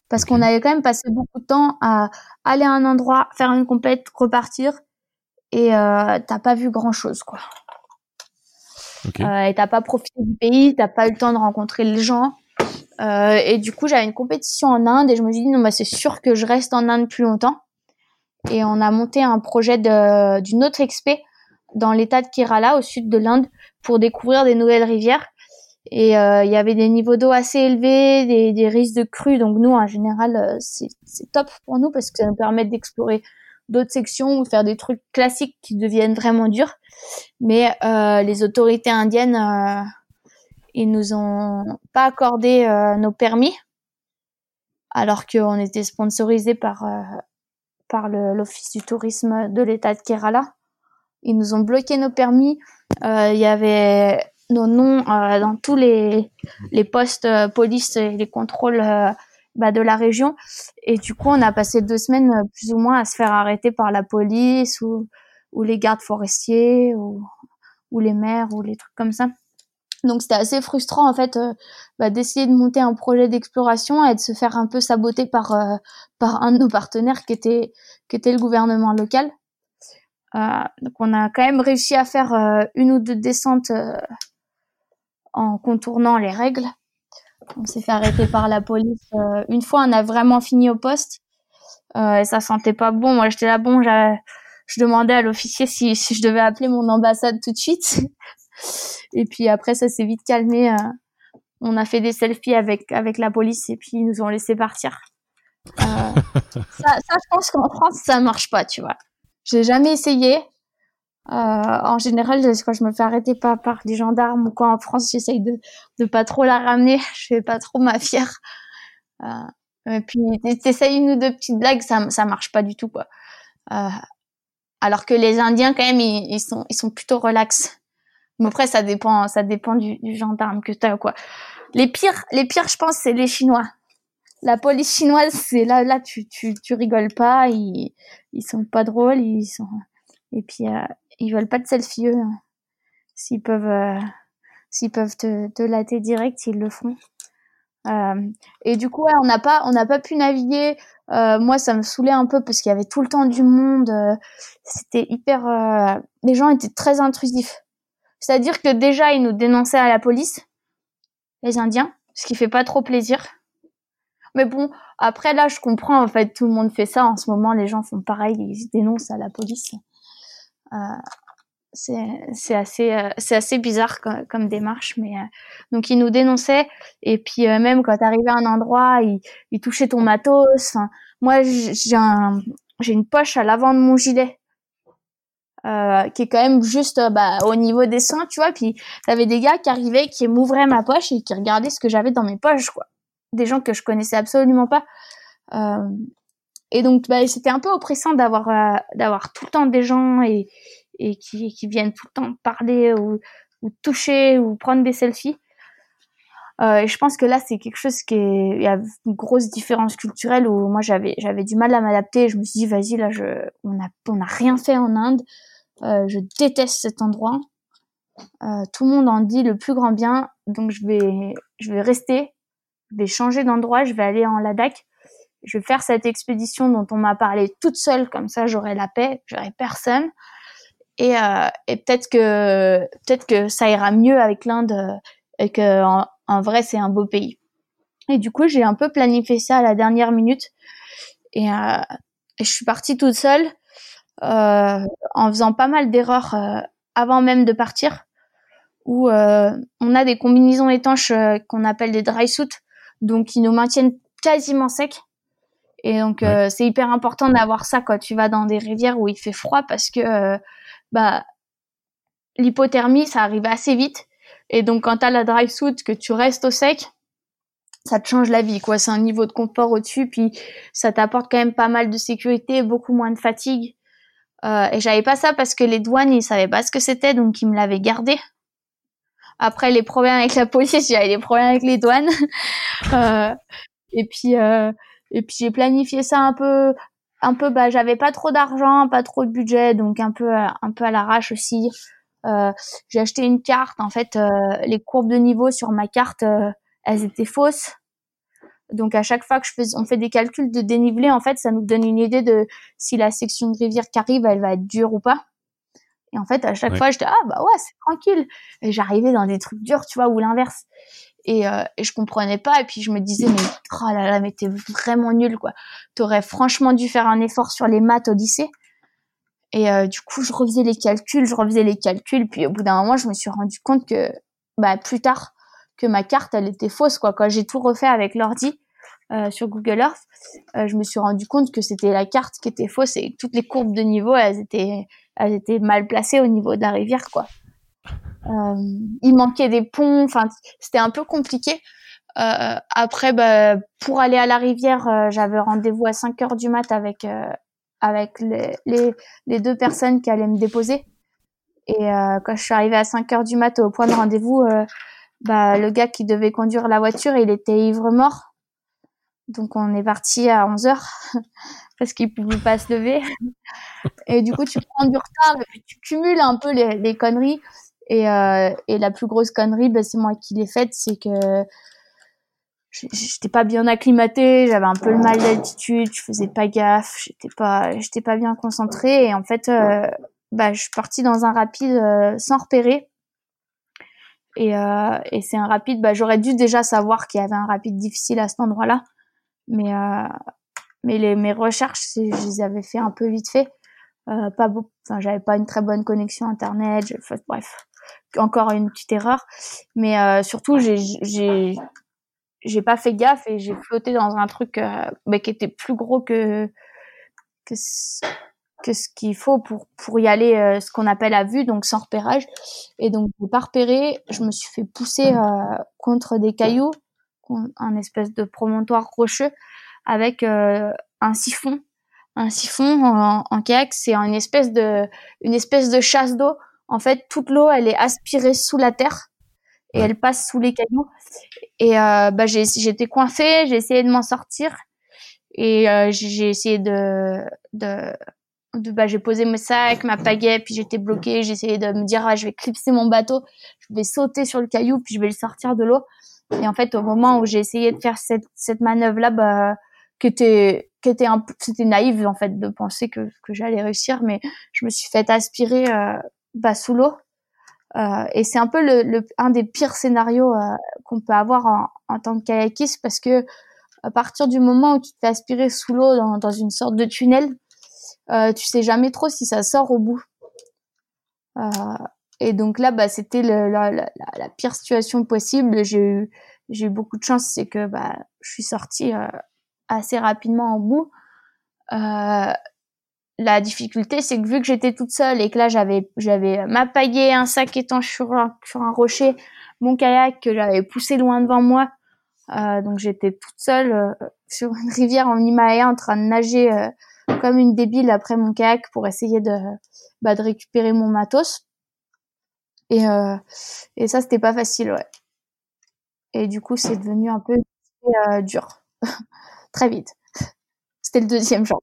Parce qu'on avait quand même passé beaucoup de temps à aller à un endroit, faire une compète, repartir et euh, t'as pas vu grand chose quoi. Ok. Euh, et t'as pas profité du pays, t'as pas eu le temps de rencontrer les gens. Euh, et du coup, j'avais une compétition en Inde et je me suis dit non bah c'est sûr que je reste en Inde plus longtemps. Et on a monté un projet d'une autre expé dans l'état de Kerala au sud de l'Inde pour découvrir des nouvelles rivières. Et euh, il y avait des niveaux d'eau assez élevés, des, des risques de crues. Donc nous, en général, euh, c'est top pour nous parce que ça nous permet d'explorer d'autres sections ou faire des trucs classiques qui deviennent vraiment durs. Mais euh, les autorités indiennes, euh, ils nous ont pas accordé euh, nos permis, alors qu'on était sponsorisé par par l'office du tourisme de l'État de Kerala. Ils nous ont bloqué nos permis. Euh, Il y avait nos noms euh, dans tous les les postes euh, police et les contrôles bah, de la région. Et du coup, on a passé deux semaines plus ou moins à se faire arrêter par la police ou ou les gardes forestiers ou ou les maires ou les trucs comme ça. Donc c'était assez frustrant en fait euh, bah, d'essayer de monter un projet d'exploration et de se faire un peu saboter par euh, par un de nos partenaires qui était qui était le gouvernement local. Euh, donc on a quand même réussi à faire une ou deux descentes en contournant les règles. On s'est fait arrêter par la police. une fois, on a vraiment fini au poste et ça sentait pas bon. Moi, j'étais là bon. Je demandais à l'officier si, si je devais appeler mon ambassade tout de suite. Et puis après, ça s'est vite calmé. euh, on a fait des selfies avec avec la police et puis ils nous ont laissé partir. Euh, ça, ça, je pense qu'en France, ça marche pas, tu vois. J'ai jamais essayé. Euh, en général, quand je me fais arrêter par, par des gendarmes ou quoi en France, j'essaye de de pas trop la ramener. Je fais pas trop ma fière. Euh, et puis t'essayes une ou deux petites blagues, ça ça marche pas du tout quoi. Euh, alors que les Indiens quand même, ils, ils sont ils sont plutôt relax. Mais après, ça dépend, ça dépend du, du gendarme que t'as, quoi. Les pires, les pires, je pense, c'est les Chinois. La police chinoise, c'est là, là, tu, tu, tu rigoles pas, ils, ils sont pas drôles, ils sont, et puis, euh, ils veulent pas de selfie, eux. hein. S'ils peuvent, euh, s'ils peuvent te, te latter direct, ils le font. Euh, et du coup, ouais, on n'a pas, on n'a pas pu naviguer. Euh, moi, ça me saoulait un peu parce qu'il y avait tout le temps du monde. euh, C'était hyper, euh, les gens étaient très intrusifs. C'est-à-dire que déjà, ils nous dénonçaient à la police, les Indiens, ce qui fait pas trop plaisir. Mais bon, après là, je comprends, en fait, tout le monde fait ça. En ce moment, les gens font pareil, ils dénoncent à la police. Euh, c'est assez, euh, assez bizarre comme, comme démarche, mais euh, donc ils nous dénonçaient. Et puis euh, même quand t'arrivais à un endroit, ils, ils touchaient ton matos. Moi, j'ai un, j'ai une poche à l'avant de mon gilet euh, qui est quand même juste euh, bah, au niveau des seins, tu vois. Puis t'avais des gars qui arrivaient, qui m'ouvraient ma poche et qui regardaient ce que j'avais dans mes poches, quoi. Des gens que je connaissais absolument pas. Euh, et donc, bah, c'était un peu oppressant d'avoir d'avoir tout le temps des gens et, qui, viennent tout le temps parler ou, ou toucher ou prendre des selfies. Et je pense que là, c'est quelque chose qui est, il y a une grosse différence culturelle où moi j'avais, du mal à m'adapter. Je me suis dit, vas-y, là, on a, on a rien fait en Inde. Euh, je déteste cet endroit. tout le monde en dit le plus grand bien, donc je vais, je vais rester, je vais changer d'endroit, je vais aller en Ladakh, je vais faire cette expédition dont on m'a parlé toute seule, comme ça j'aurai la paix, j'aurai personne. Et, euh, et peut-être que peut-être que ça ira mieux avec l'Inde et que en, vrai c'est un beau pays. Et du coup j'ai un peu planifié ça à la dernière minute. Et, euh, je suis partie toute seule. euh, en faisant pas mal d'erreurs euh, avant même de partir où euh, on a des combinaisons étanches qu'on appelle des dry suits donc qui nous maintiennent quasiment secs. Et donc c'est hyper important d'avoir ça quand tu vas dans des rivières où il fait froid parce que bah l'hypothermie ça arrive assez vite. Et donc quand tu as la dry suit que tu restes au sec ça te change la vie quoi. C'est un niveau de confort au-dessus puis ça t'apporte quand même pas mal de sécurité beaucoup moins de fatigue euh, et j'avais pas ça parce que les douanes ils savaient pas ce que c'était donc ils me l'avaient gardé. Après les problèmes avec la police j'avais des problèmes avec les douanes. Euh, et puis euh, et puis j'ai planifié ça un peu un peu bah j'avais pas trop d'argent pas trop de budget donc un peu un peu à l'arrache aussi. Euh, j'ai acheté une carte en fait euh, les courbes de niveau sur ma carte euh, elles étaient fausses donc à chaque fois que je fais on fait des calculs de dénivelé en fait ça nous donne une idée de si la section de rivière qui arrive elle va être dure ou pas. Et en fait à chaque fois j'étais ah bah ouais c'est tranquille. Et j'arrivais dans des trucs durs tu vois ou l'inverse. Et, euh, et je comprenais pas. Et puis je me disais mais oh là là mais t'es vraiment nul quoi. T'aurais franchement dû faire un effort sur les maths au lycée et euh, du coup je refaisais les calculs je refaisais les calculs. Puis au bout d'un moment je me suis rendu compte que bah plus tard que ma carte elle était fausse quoi quand j'ai tout refait avec l'ordi euh, sur Google Earth euh, je me suis rendu compte que c'était la carte qui était fausse et toutes les courbes de niveau elles étaient elles étaient mal placées au niveau de la rivière quoi euh, il manquait des ponts, enfin c'était un peu compliqué. Après, bah, pour aller à la rivière, j'avais rendez-vous à 5 heures du mat avec avec les, les, les, deux personnes qui allaient me déposer. Et quand je suis arrivée à 5 heures du mat au point de rendez-vous, bah, le gars qui devait conduire la voiture, il était ivre mort. Donc on est parti à 11 heures parce qu'il pouvait pas se lever. Et du coup, tu prends du retard et tu cumules un peu les, les conneries. Et, euh, et la plus grosse connerie, bah, c'est moi qui l'ai faite, c'est que j'étais pas bien acclimatée, j'avais un peu le mal d'altitude, je faisais pas gaffe, j'étais pas, j'étais pas bien concentrée. Et en fait, euh, bah, je suis partie dans un rapide euh, sans repérer. Et, euh, et c'est un rapide, bah, j'aurais dû déjà savoir qu'il y avait un rapide difficile à cet endroit-là. Mais, euh, mais les, mes recherches, je les avais fait un peu vite fait. Euh, pas enfin, j'avais pas une très bonne connexion internet. Je, bref, encore une petite erreur. Mais euh, surtout, j'ai j'ai pas fait gaffe et j'ai flotté dans un truc euh, bah, qui était plus gros que que que ce qu'il faut pour pour y aller euh, ce qu'on appelle à vue donc sans repérage. Et donc j'ai pas repéré. Je me suis fait pousser euh, contre des cailloux un espèce de promontoire rocheux avec euh, un siphon. Un siphon en, en kayak c'est une espèce de une espèce de chasse d'eau. En fait, toute l'eau, elle est aspirée sous la terre et elle passe sous les cailloux. Et euh, bah, j'étais coincée, j'ai essayé de m'en sortir et euh, j'ai essayé de, de bah, j'ai posé mes sacs, ma pagaie, puis j'étais bloquée. Essayé de me dire, ah, je vais clipser mon bateau, je vais sauter sur le caillou, puis je vais le sortir de l'eau. Et en fait, au moment où j'ai essayé de faire cette, cette manœuvre-là, bah, qui était, qui était un c'était naïf en fait de penser que, que j'allais réussir, mais je me suis fait aspirer euh, bah, sous l'eau. Euh, et c'est un peu le, le, un des pires scénarios euh, qu'on peut avoir en, en, tant que kayakiste parce que à partir du moment où tu te fais aspirer sous l'eau dans, dans, une sorte de tunnel, euh, tu sais jamais trop si ça sort au bout. Euh, et donc là, bah, c'était la, la, la, pire situation possible. J'ai eu, j'ai eu beaucoup de chance, c'est que bah, je suis sortie euh, assez rapidement au bout. La difficulté, c'est que vu que j'étais toute seule et que là j'avais j'avais ma pagaie, un sac étanche sur un, sur un rocher, mon kayak que j'avais poussé loin devant moi, donc j'étais toute seule sur une rivière en Himalaya en train de nager comme une débile après mon kayak pour essayer de bah, de récupérer mon matos. Et euh, et ça c'était pas facile, ouais. Et du coup c'est devenu un peu dur très vite. C'était le deuxième jour.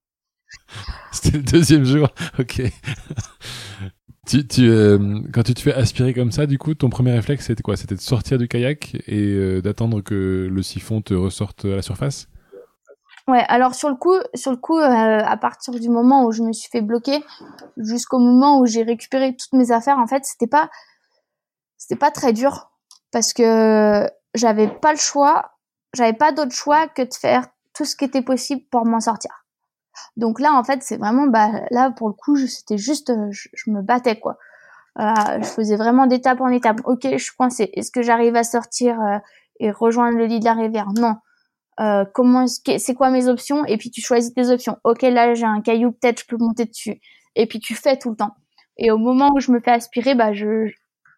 C'était le deuxième jour, ok. Tu, tu, euh, quand tu te fais aspirer comme ça, du coup, ton premier réflexe, c'était quoi? C'était de sortir du kayak et euh, d'attendre que le siphon te ressorte à la surface? Ouais, alors sur le coup, sur le coup, euh, à partir du moment où je me suis fait bloquer, jusqu'au moment où j'ai récupéré toutes mes affaires, en fait, c'était pas, c'était pas très dur parce que j'avais pas le choix, j'avais pas d'autre choix que de faire tout ce qui était possible pour m'en sortir. Donc là, en fait, c'est vraiment, bah, là, pour le coup, c'était juste, euh, je, me battais, quoi. je faisais vraiment d'étape en étape. Ok, je suis coincée. Est-ce que j'arrive à sortir euh, et rejoindre le lit de la rivière? Non. Euh, comment, c'est quoi mes options? Et puis tu choisis tes options. Ok, là, j'ai un caillou, peut-être je peux monter dessus. Et puis tu fais tout le temps. Et au moment où je me fais aspirer, bah, je,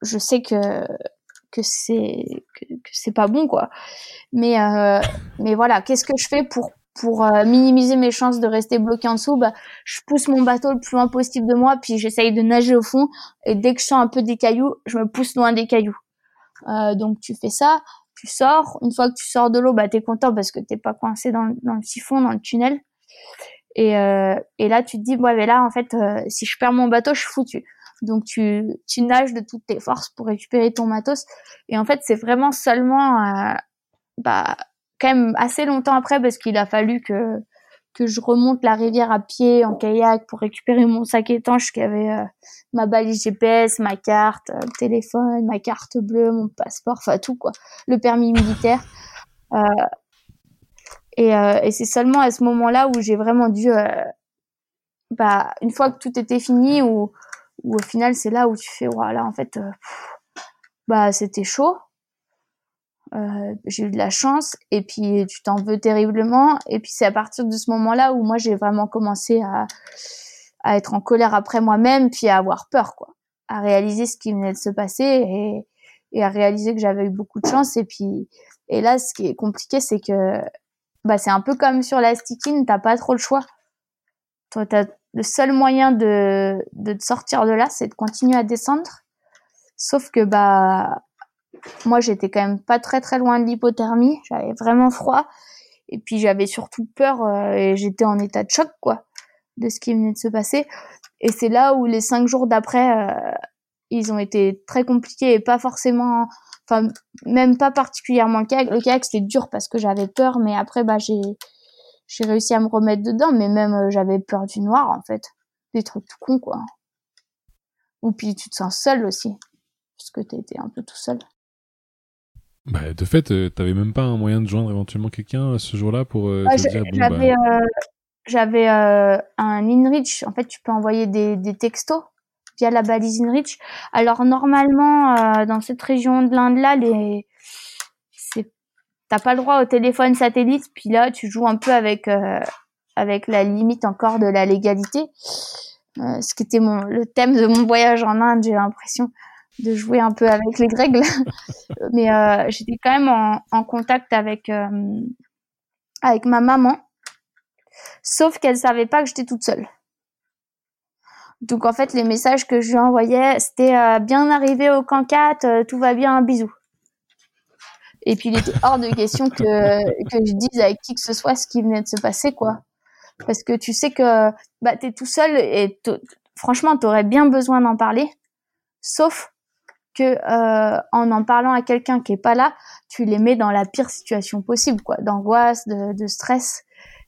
je sais que que c'est que, c'est pas bon quoi mais mais voilà qu'est-ce que je fais pour pour euh, minimiser mes chances de rester bloqué en dessous, bah, je pousse mon bateau le plus loin possible de moi, puis j'essaye de nager au fond. Et dès que je sens un peu des cailloux, je me pousse loin des cailloux. Euh, donc tu fais ça, tu sors. Une fois que tu sors de l'eau, bah t'es content parce que t'es pas coincé dans, dans, le siphon, dans le tunnel. Et, euh, et là tu te dis, ouais mais là en fait, euh, si je perds mon bateau, je suis foutu. Donc tu, tu nages de toutes tes forces pour récupérer ton matos. Et en fait, c'est vraiment seulement euh, bah quand même assez longtemps après parce qu'il a fallu que que je remonte la rivière à pied en kayak pour récupérer mon sac étanche qui avait euh, ma balise GPS, ma carte, euh, le téléphone, ma carte bleue, mon passeport, enfin tout quoi, le permis militaire. Euh, et, euh, et c'est seulement à ce moment-là où j'ai vraiment dû, bah une fois que tout était fini, ou au final c'est là où tu fais voilà en fait, bah c'était chaud euh, j'ai eu de la chance et puis tu t'en veux terriblement. Et puis c'est à partir de ce moment-là où moi j'ai vraiment commencé à, à être en colère après moi-même puis à avoir peur quoi. À réaliser ce qui venait de se passer et, et à réaliser que j'avais eu beaucoup de chance. Et puis et là ce qui est compliqué c'est que bah c'est un peu comme sur la stickine t'as pas trop le choix. Toi t'as le seul moyen de de te sortir de là c'est de continuer à descendre. Sauf que bah moi j'étais quand même pas très très loin de l'hypothermie, j'avais vraiment froid. Et puis j'avais surtout peur euh, et j'étais en état de choc quoi de ce qui venait de se passer. Et c'est là où les cinq jours d'après euh, ils ont été très compliqués et pas forcément enfin même pas particulièrement le kayak le c'était dur parce que j'avais peur mais après bah j'ai j'ai réussi à me remettre dedans. Mais même euh, j'avais peur du noir en fait. Des trucs tout cons quoi. Ou puis tu te sens seul aussi parce que t'étais un peu tout seul bah, de fait, euh, t'avais même pas un moyen de joindre éventuellement quelqu'un euh, ce jour-là pour euh, te dire bon, J'avais bah... j'avais un InReach. En fait, tu peux envoyer des, des textos via la balise InReach. Alors normalement, dans cette région de l'Inde-là, les t'as pas le droit au téléphone satellite. Puis là, tu joues un peu avec avec la limite encore de la légalité. ce qui était mon le thème de mon voyage en Inde, j'ai l'impression de jouer un peu avec les règles. Mais euh, j'étais quand même en, en contact avec euh, avec ma maman, sauf qu'elle savait pas que j'étais toute seule. Donc en fait, les messages que je lui envoyais, c'était euh, bien arrivé au camp 4, tout va bien, un bisou. Et puis il était hors de question que que je dise avec qui que ce soit ce qui venait de se passer, quoi. Parce que tu sais que bah t'es tout seul et franchement t'aurais bien besoin d'en parler. Sauf euh, en en parlant à quelqu'un qui est pas là, tu les mets dans la pire situation possible, quoi, d'angoisse, de, stress.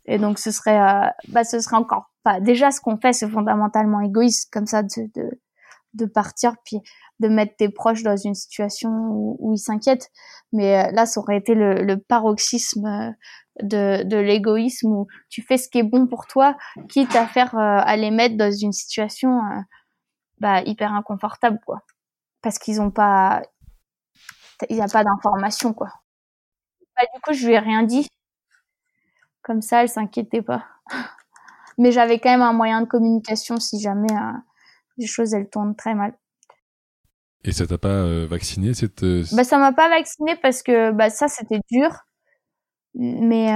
Et donc ce serait, euh, bah, ce serait encore pas. déjà, ce qu'on fait, c'est fondamentalement égoïste, comme ça, de, partir puis de mettre tes proches dans une situation où, ils s'inquiètent. Mais euh, là, ça aurait été le, paroxysme de, de l'égoïsme où tu fais ce qui est bon pour toi, quitte à faire à les mettre dans une situation bah, hyper inconfortable, quoi parce qu'ils ont pas, il n'y a pas d'information quoi. Bah, du coup, je lui ai rien dit. Comme ça, elle s'inquiétait pas. Mais j'avais quand même un moyen de communication si jamais euh, les choses elles tournent très mal. Et ça t'a pas euh, vacciné cette euh, Bah ça m'a pas vacciné parce que bah ça c'était dur. Mais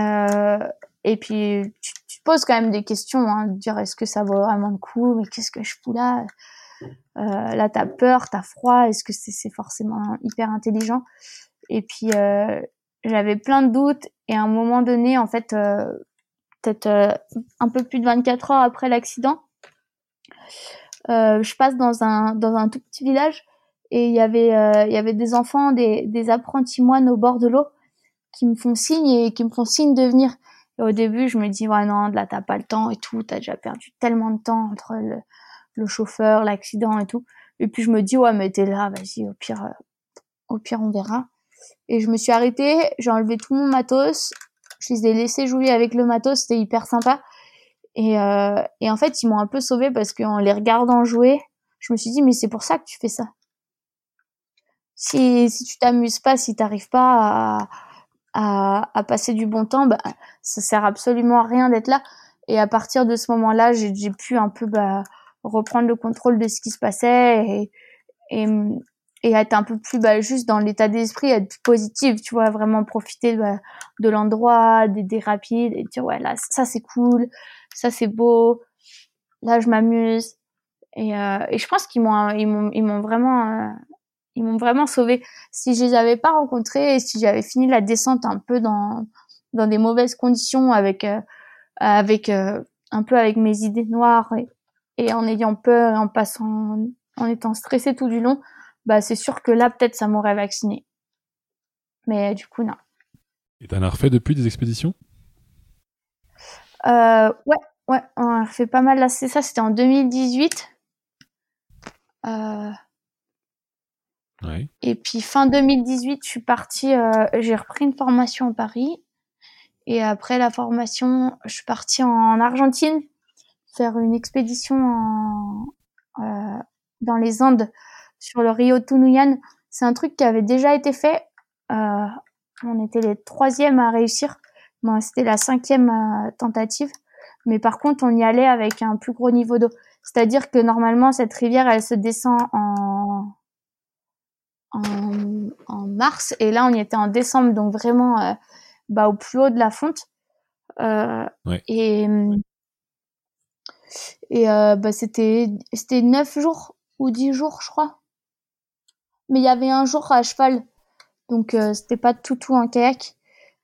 et puis tu, tu, poses quand même des questions, hein, de dire est-ce que ça vaut vraiment le coup, mais qu'est-ce que je fous là? Là, t'as peur, t'as froid. Est-ce que c'est forcément hyper intelligent? Et puis euh, j'avais plein de doutes. Et à un moment donné, en fait, euh, peut-être un peu plus de 24 heures après l'accident, euh, je passe dans un dans un tout petit village et il y avait y avait des enfants, des des apprentis moines au bord de l'eau qui me font signe et qui me font signe de venir. Et au début, je me dis ouais non, là t'as pas le temps et tout, t'as déjà perdu tellement de temps entre le, le chauffeur, l'accident et tout. Et puis je me dis ouais mais t'es là, vas-y au pire au pire on verra. Et je me suis arrêtée, j'ai enlevé tout mon matos, je les ai laissés jouer avec le matos, c'était hyper sympa. Et, euh, et en fait, ils m'ont un peu sauvée parce qu'en les regardant jouer, je me suis dit, mais c'est pour ça que tu fais ça. Si, si tu t'amuses pas, si t'arrives pas à, à, à, passer du bon temps, bah, ça sert absolument à rien d'être là. Et à partir de ce moment-là, j'ai pu un peu bah, reprendre le contrôle de ce qui se passait et, et, et être un peu plus bah, juste dans l'état d'esprit, être plus positive, tu vois, vraiment profiter bah, de l'endroit, des, des rapides et dire ouais là ça c'est cool, ça c'est beau, là je m'amuse et, euh, et je pense qu'ils m'ont ils m'ont ils m'ont vraiment euh, ils m'ont vraiment sauvé. Si je les avais pas rencontrés, si j'avais fini la descente un peu dans dans des mauvaises conditions avec euh, avec euh, un peu avec mes idées noires et en ayant peur et en passant en étant stressée tout du long, bah c'est sûr que là peut-être ça m'aurait vacciné. Mais du coup non. Et t'en as refait depuis des expéditions? Euh, Ouais, ouais, on a refait pas mal là. C'est ça, c'était en 2018. Euh... Ouais. Et puis fin 2018, je suis partie, euh, j'ai repris une formation à Paris. Et après la formation, je suis partie en Argentine faire une expédition en, euh, dans les Andes sur le Rio Tunuyan. C'est un truc qui avait déjà été fait. Euh, on était les troisièmes à réussir. Bon, c'était la cinquième euh, tentative. Mais par contre, on y allait avec un plus gros niveau d'eau. C'est-à-dire que normalement, cette rivière, elle se descend en, en, en mars. Et là, on y était en décembre. Donc vraiment, bah, au plus haut de la fonte. Ouais. Et, et euh, bah, c'était, c'était neuf jours ou dix jours, je crois mais il y avait un jour à cheval, donc euh, c'était pas tout tout un kayak.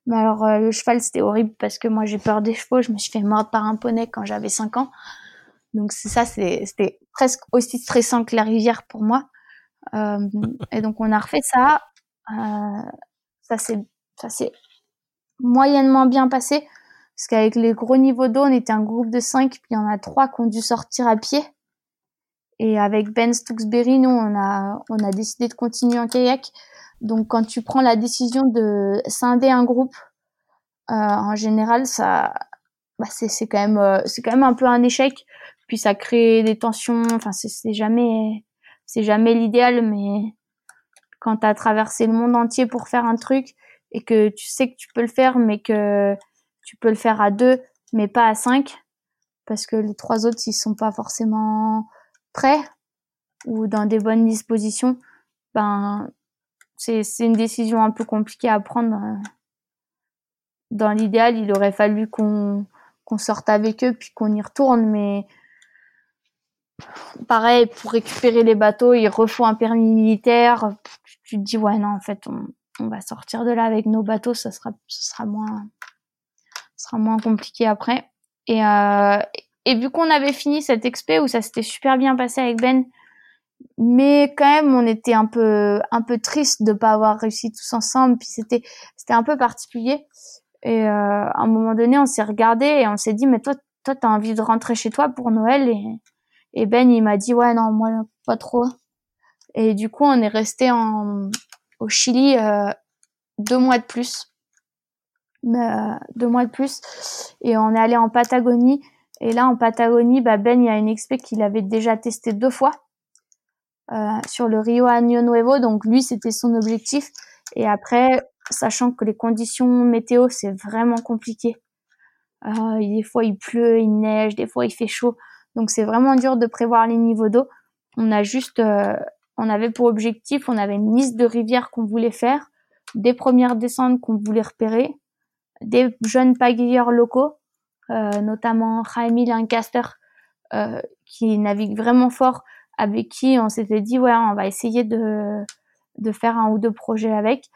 Mais alors euh, le cheval c'était horrible parce que moi j'ai peur des chevaux, je me suis fait mordre par un poney quand j'avais 5 ans. Donc c'est ça, c'était presque aussi stressant que la rivière pour moi. Et donc on a refait ça. Ça s'est ça s'est moyennement bien passé parce qu'avec les gros niveaux d'eau, on était un groupe de 5 puis il y en a trois qui ont dû sortir à pied. Et avec Ben Stooksberry, nous, on a, on a décidé de continuer en kayak. Donc, quand tu prends la décision de scinder un groupe, euh, en général, ça, bah, c'est quand même, euh, c'est quand même un peu un échec. Puis ça crée des tensions. Enfin, c'est jamais, c'est jamais l'idéal, mais quand tu as traversé le monde entier pour faire un truc et que tu sais que tu peux le faire, mais que tu peux le faire à deux, mais pas à cinq, parce que les trois autres, ils sont pas forcément prêt ou dans des bonnes dispositions, ben c'est une décision un peu compliquée à prendre. Dans l'idéal, il aurait fallu qu'on sorte avec eux puis qu'on y retourne, mais pareil pour récupérer les bateaux, il refaut un permis militaire. Tu te dis ouais non en fait on, va sortir de là avec nos bateaux, ça sera ce sera moins ce sera moins compliqué après. Et euh, vu qu'on avait fini cette expé où ça s'était super bien passé avec Ben, mais quand même on était un peu un peu triste de pas avoir réussi tous ensemble. Puis c'était c'était un peu particulier. Et euh, à un moment donné, on s'est regardé et on s'est dit mais toi toi t'as envie de rentrer chez toi pour Noël? Et Ben il m'a dit ouais non moi pas trop. Et du coup on est resté au Chili euh, deux mois de plus. Deux mois de plus et on est allé en Patagonie et là, en Patagonie, bah Ben, il y a une expé qu'il avait déjà testé deux fois euh, sur le Rio Año Nuevo. Donc lui, c'était son objectif. Et après, sachant que les conditions météo, c'est vraiment compliqué. Euh, des fois, il pleut, il neige, des fois, il fait chaud. Donc c'est vraiment dur de prévoir les niveaux d'eau. On a juste, euh, on avait pour objectif, on avait une liste de rivières qu'on voulait faire, des premières descentes qu'on voulait repérer, des jeunes pagayeurs locaux euh, notamment Jaime Lancaster, euh, qui navigue vraiment fort, avec qui on s'était dit ouais, on va essayer de de faire un ou deux projets avec.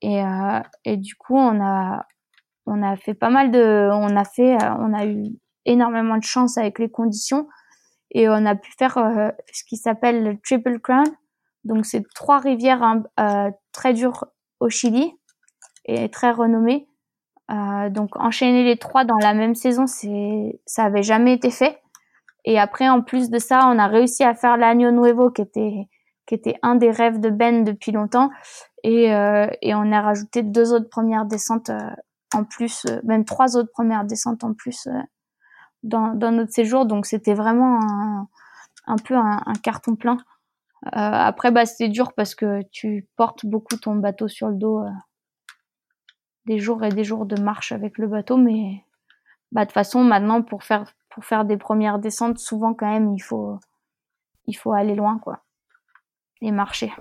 Et, euh, et du coup, on a on a fait pas mal de, on a fait, on a eu énormément de chance avec les conditions. et on a pu faire ce qui s'appelle le Triple Crown. Donc c'est trois rivières hein, très dures au Chili et très renommées. Donc enchaîner les trois dans la même saison, c'est ça avait jamais été fait. Et après, en plus de ça, on a réussi à faire l'Agno Nuevo, qui était qui était un des rêves de Ben depuis longtemps. Et, euh, et on a rajouté deux autres premières descentes euh, en plus, euh, même trois autres premières descentes en plus dans, dans notre séjour. Donc c'était vraiment un, un peu un, un, carton plein. après, bah, c'était dur parce que tu portes beaucoup ton bateau sur le dos. Des jours et des jours de marche avec le bateau, mais bah, de toute façon, maintenant, pour faire pour faire des premières descentes, souvent quand même, il faut, il faut aller loin, quoi, et marcher.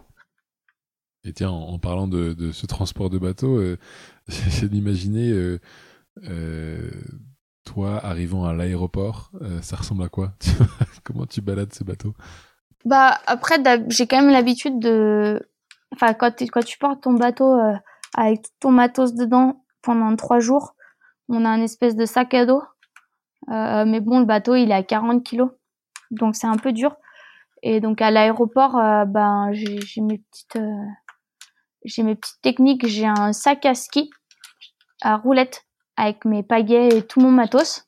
Et tiens, en, parlant de, de, ce transport de bateau, euh, j'ai d'imaginer euh, euh, toi arrivant à l'aéroport, euh, ça ressemble à quoi? Comment tu balades ce bateau? Bah après, j'ai quand même l'habitude de, enfin quand, quand tu portes ton bateau euh, avec tout ton matos dedans pendant trois jours, on a un espèce de sac à dos euh, mais bon, le bateau, il est à 40 kilos. Donc, c'est un peu dur. Et donc, à l'aéroport, euh, ben, j'ai mes petites, euh, j'ai mes petites techniques. J'ai un sac à ski à roulette avec mes pagaies et tout mon matos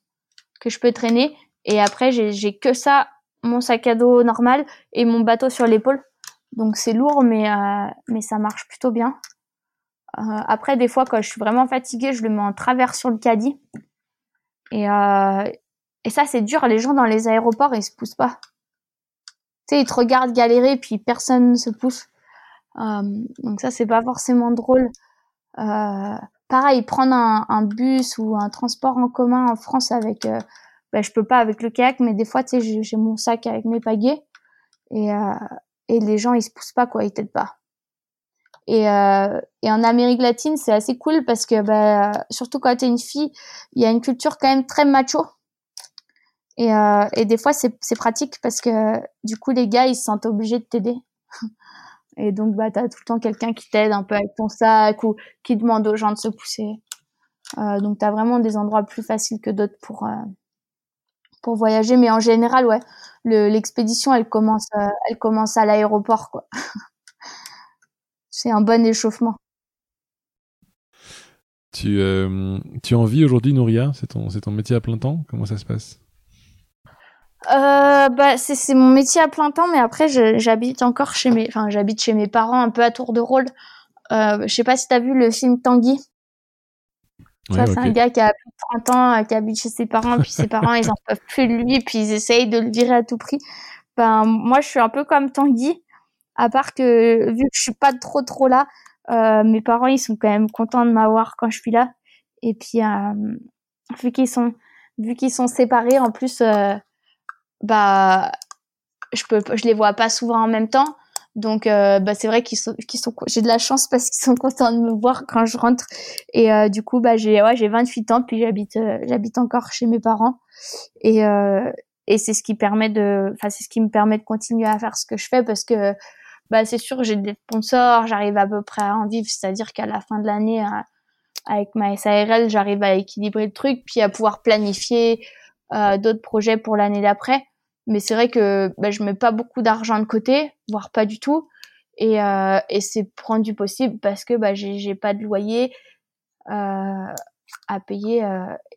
que je peux traîner. Et après, j'ai que ça, mon sac à dos normal et mon bateau sur l'épaule. Donc c'est lourd, mais mais ça marche plutôt bien. Après, des fois, quand je suis vraiment fatiguée, je le mets en travers sur le caddie et, euh, et ça, c'est dur. Les gens dans les aéroports, ils se poussent pas. Tu sais, ils te regardent galérer, puis personne ne se pousse. Euh, donc ça, c'est pas forcément drôle. Euh, pareil, prendre un, bus ou un transport en commun en France avec, euh, ben, je peux pas avec le kayak, mais des fois, tu sais, j'ai mon sac avec mes pagaies et, euh, les gens, ils se poussent pas, quoi, ils t'aident pas. Et, euh, et en Amérique latine, c'est assez cool parce que bah, surtout quand t'es une fille, il y a une culture quand même très macho. Et, euh, et des fois, c'est pratique parce que du coup, les gars, ils se sentent obligés de t'aider. Et donc, bah, t'as tout le temps quelqu'un qui t'aide un peu avec ton sac ou qui demande aux gens de se pousser. Euh, donc, t'as vraiment des endroits plus faciles que d'autres pour euh, pour voyager. Mais en général, ouais, l'expédition, elle commence, euh, elle commence à l'aéroport, quoi. c'est un bon échauffement. Tu, euh, tu en vis aujourd'hui, Nouria? C'est ton, ton métier à plein temps? Comment ça se passe? Euh, bah, c'est mon métier à plein temps, mais après, j'habite encore chez mes, enfin, j'habite chez mes parents un peu à tour de rôle. Euh, je sais pas si tu as vu le film Tanguy. c'est un gars qui a plus de 30 ans, euh, qui habite chez ses parents, puis ses parents, ils en peuvent plus de lui, puis ils essayent de le virer à tout prix. Ben, moi, je suis un peu comme Tanguy. À part que vu que je suis pas trop trop là, euh, mes parents ils sont quand même contents de m'avoir quand je suis là. Et puis euh, vu qu'ils sont vu qu'ils sont séparés, en plus euh, bah je peux je les vois pas souvent en même temps. Donc euh, bah c'est vrai qu'ils sont qu'ils sont j'ai de la chance parce qu'ils sont contents de me voir quand je rentre et euh, du coup bah j'ai ouais j'ai 28 ans puis j'habite euh, j'habite encore chez mes parents et et c'est ce qui permet de enfin c'est ce qui me permet de continuer à faire ce que je fais parce que bah c'est sûr j'ai des sponsors, j'arrive à peu près à en vivre, c'est-à-dire qu'à la fin de l'année euh, avec ma SARL, j'arrive à équilibrer le truc puis à pouvoir planifier euh, d'autres projets pour l'année d'après. Mais c'est vrai que bah, je mets pas beaucoup d'argent de côté, voire pas du tout. Et, euh, et c'est rendu possible parce que bah, j'ai pas de loyer à payer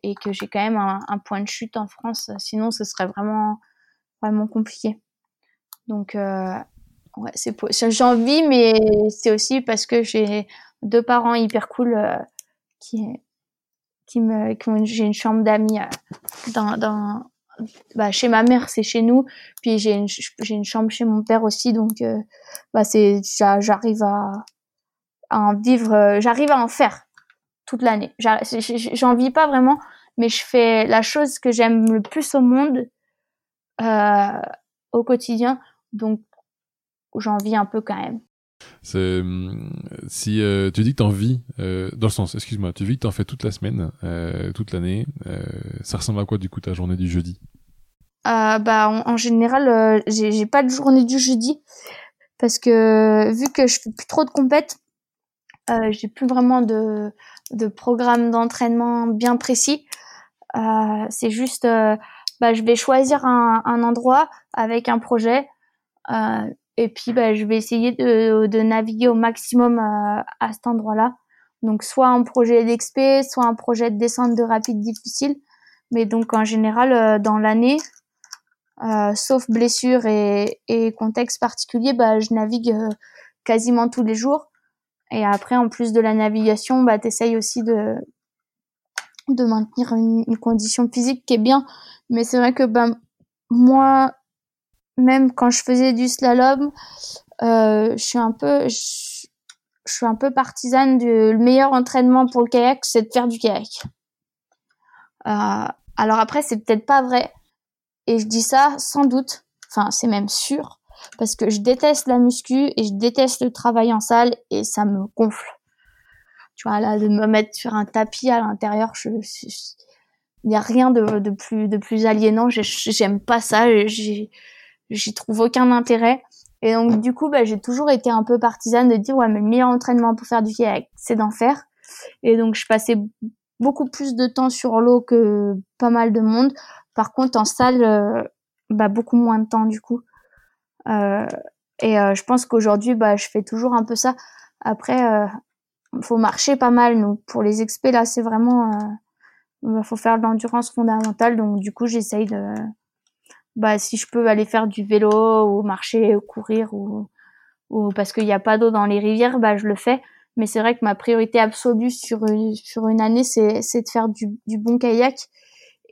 et que j'ai quand même un, un, point de chute en France. Sinon, ce serait vraiment vraiment compliqué. Donc ouais, c'est j'en vis, mais c'est aussi parce que j'ai deux parents hyper cool euh, qui qui me j'ai une chambre d'amis euh, dans, dans bah, chez ma mère c'est chez nous. Puis j'ai une j'ai une chambre chez mon père aussi donc euh, bah c'est j'arrive à, à en vivre euh, j'arrive à en faire toute l'année. J'en vis pas vraiment mais je fais la chose que j'aime le plus au monde au quotidien. Donc j'en vis un peu quand même. Hum, si euh, tu dis que t'en vis, euh, dans le sens, excuse-moi, tu vis que t'en fais toute la semaine, euh, toute l'année, euh, ça ressemble à quoi du coup ta journée du jeudi? Bah en, en général, j'ai pas de journée du jeudi parce que vu que je fais plus trop de compètes, j'ai plus vraiment de, de programme d'entraînement bien précis. c'est juste bah, je vais choisir un, un endroit avec un projet euh, et puis bah, je vais essayer de, de naviguer au maximum euh, à cet endroit-là. Donc soit un projet d'expé, soit un projet de descente de rapide difficile. Mais donc en général euh, dans l'année, euh, sauf blessure et, et, contexte particulier, bah, je navigue quasiment tous les jours. Et après, en plus de la navigation, bah, t'essayes aussi de, de maintenir une, une, condition physique qui est bien. Mais c'est vrai que ben moi, même quand je faisais du slalom, euh, je suis un peu, je, suis un peu partisane du le meilleur entraînement pour le kayak, c'est de faire du kayak. Euh, alors après, c'est peut-être pas vrai, et je dis ça sans doute, enfin c'est même sûr, parce que je déteste la muscu et je déteste le travail en salle et ça me gonfle. Tu vois là, de me mettre sur un tapis à l'intérieur, il n'y a rien de, plus de plus aliénant. J'aime pas ça. J'y trouve aucun intérêt. Et donc du coup, bah, j'ai toujours été un peu partisane de dire ouais, mais le meilleur entraînement pour faire du kayak, c'est d'en faire. Et donc je passais beaucoup plus de temps sur l'eau que pas mal de monde. Par contre, en salle, euh, bah, beaucoup moins de temps du coup. Euh, et euh, je pense qu'aujourd'hui, bah, je fais toujours un peu ça. Après, euh, faut marcher pas mal. Donc pour les experts là, c'est vraiment, il bah, faut faire de l'endurance fondamentale. Donc du coup, j'essaye de bah si je peux aller faire du vélo ou marcher ou courir ou ou parce qu'il n'y a pas d'eau dans les rivières, bah je le fais. Mais c'est vrai que ma priorité absolue sur une, sur une année, c'est c'est de faire du, du bon kayak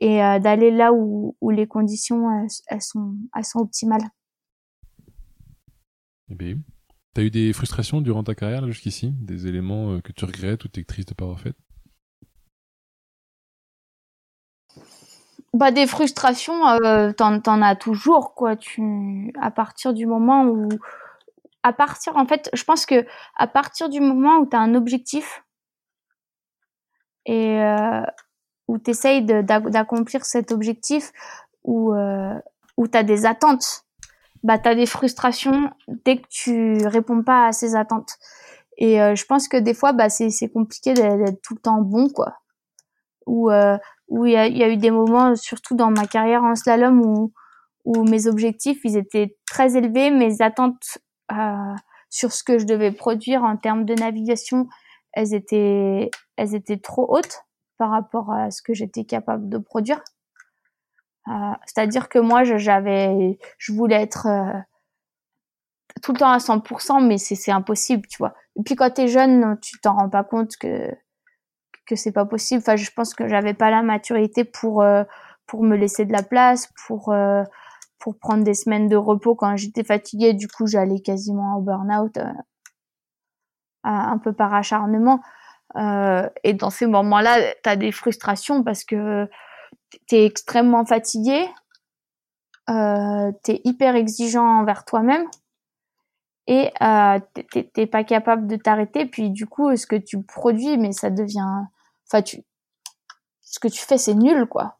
et euh, d'aller là où, où les conditions elles, sont elles sont optimales. Eh bien, t'as eu des frustrations durant ta carrière jusqu'ici, des éléments euh, que tu regrettes ou t'es triste de pas avoir fait? Bah des frustrations euh, t'en t'en as toujours quoi. Tu à partir du moment où à partir en fait je pense que à partir du moment où tu as un objectif et euh, où tu essayes d'accomplir cet objectif ou euh, où tu as des attentes bah tu as des frustrations dès que tu réponds pas à ces attentes. Et euh, je pense que des fois bah c'est c'est compliqué d'être tout le temps bon quoi. Ou euh, où il y a, eu des moments, surtout dans ma carrière en slalom, où, où mes objectifs, ils étaient très élevés, mes attentes euh, sur ce que je devais produire en termes de navigation, elles étaient, elles étaient trop hautes par rapport à ce que j'étais capable de produire. Euh, C'est-à-dire que moi, j'avais, je voulais être euh, tout le temps à 100%, mais c'est impossible, tu vois. Et puis quand t'es jeune, tu t'en rends pas compte que que c'est pas possible. Enfin, je pense que j'avais pas la maturité pour euh, pour me laisser de la place, pour euh, pour prendre des semaines de repos quand j'étais fatiguée. Du coup, j'allais quasiment au burn-out, euh, un peu par acharnement. et dans ces moments-là, tu as des frustrations parce que tu es extrêmement fatigué, euh, tu es hyper exigeant envers toi-même et euh, t'es pas capable de t'arrêter. Puis du coup, ce que tu produis, mais ça devient Enfin, tu, ce que tu fais, c'est nul, quoi.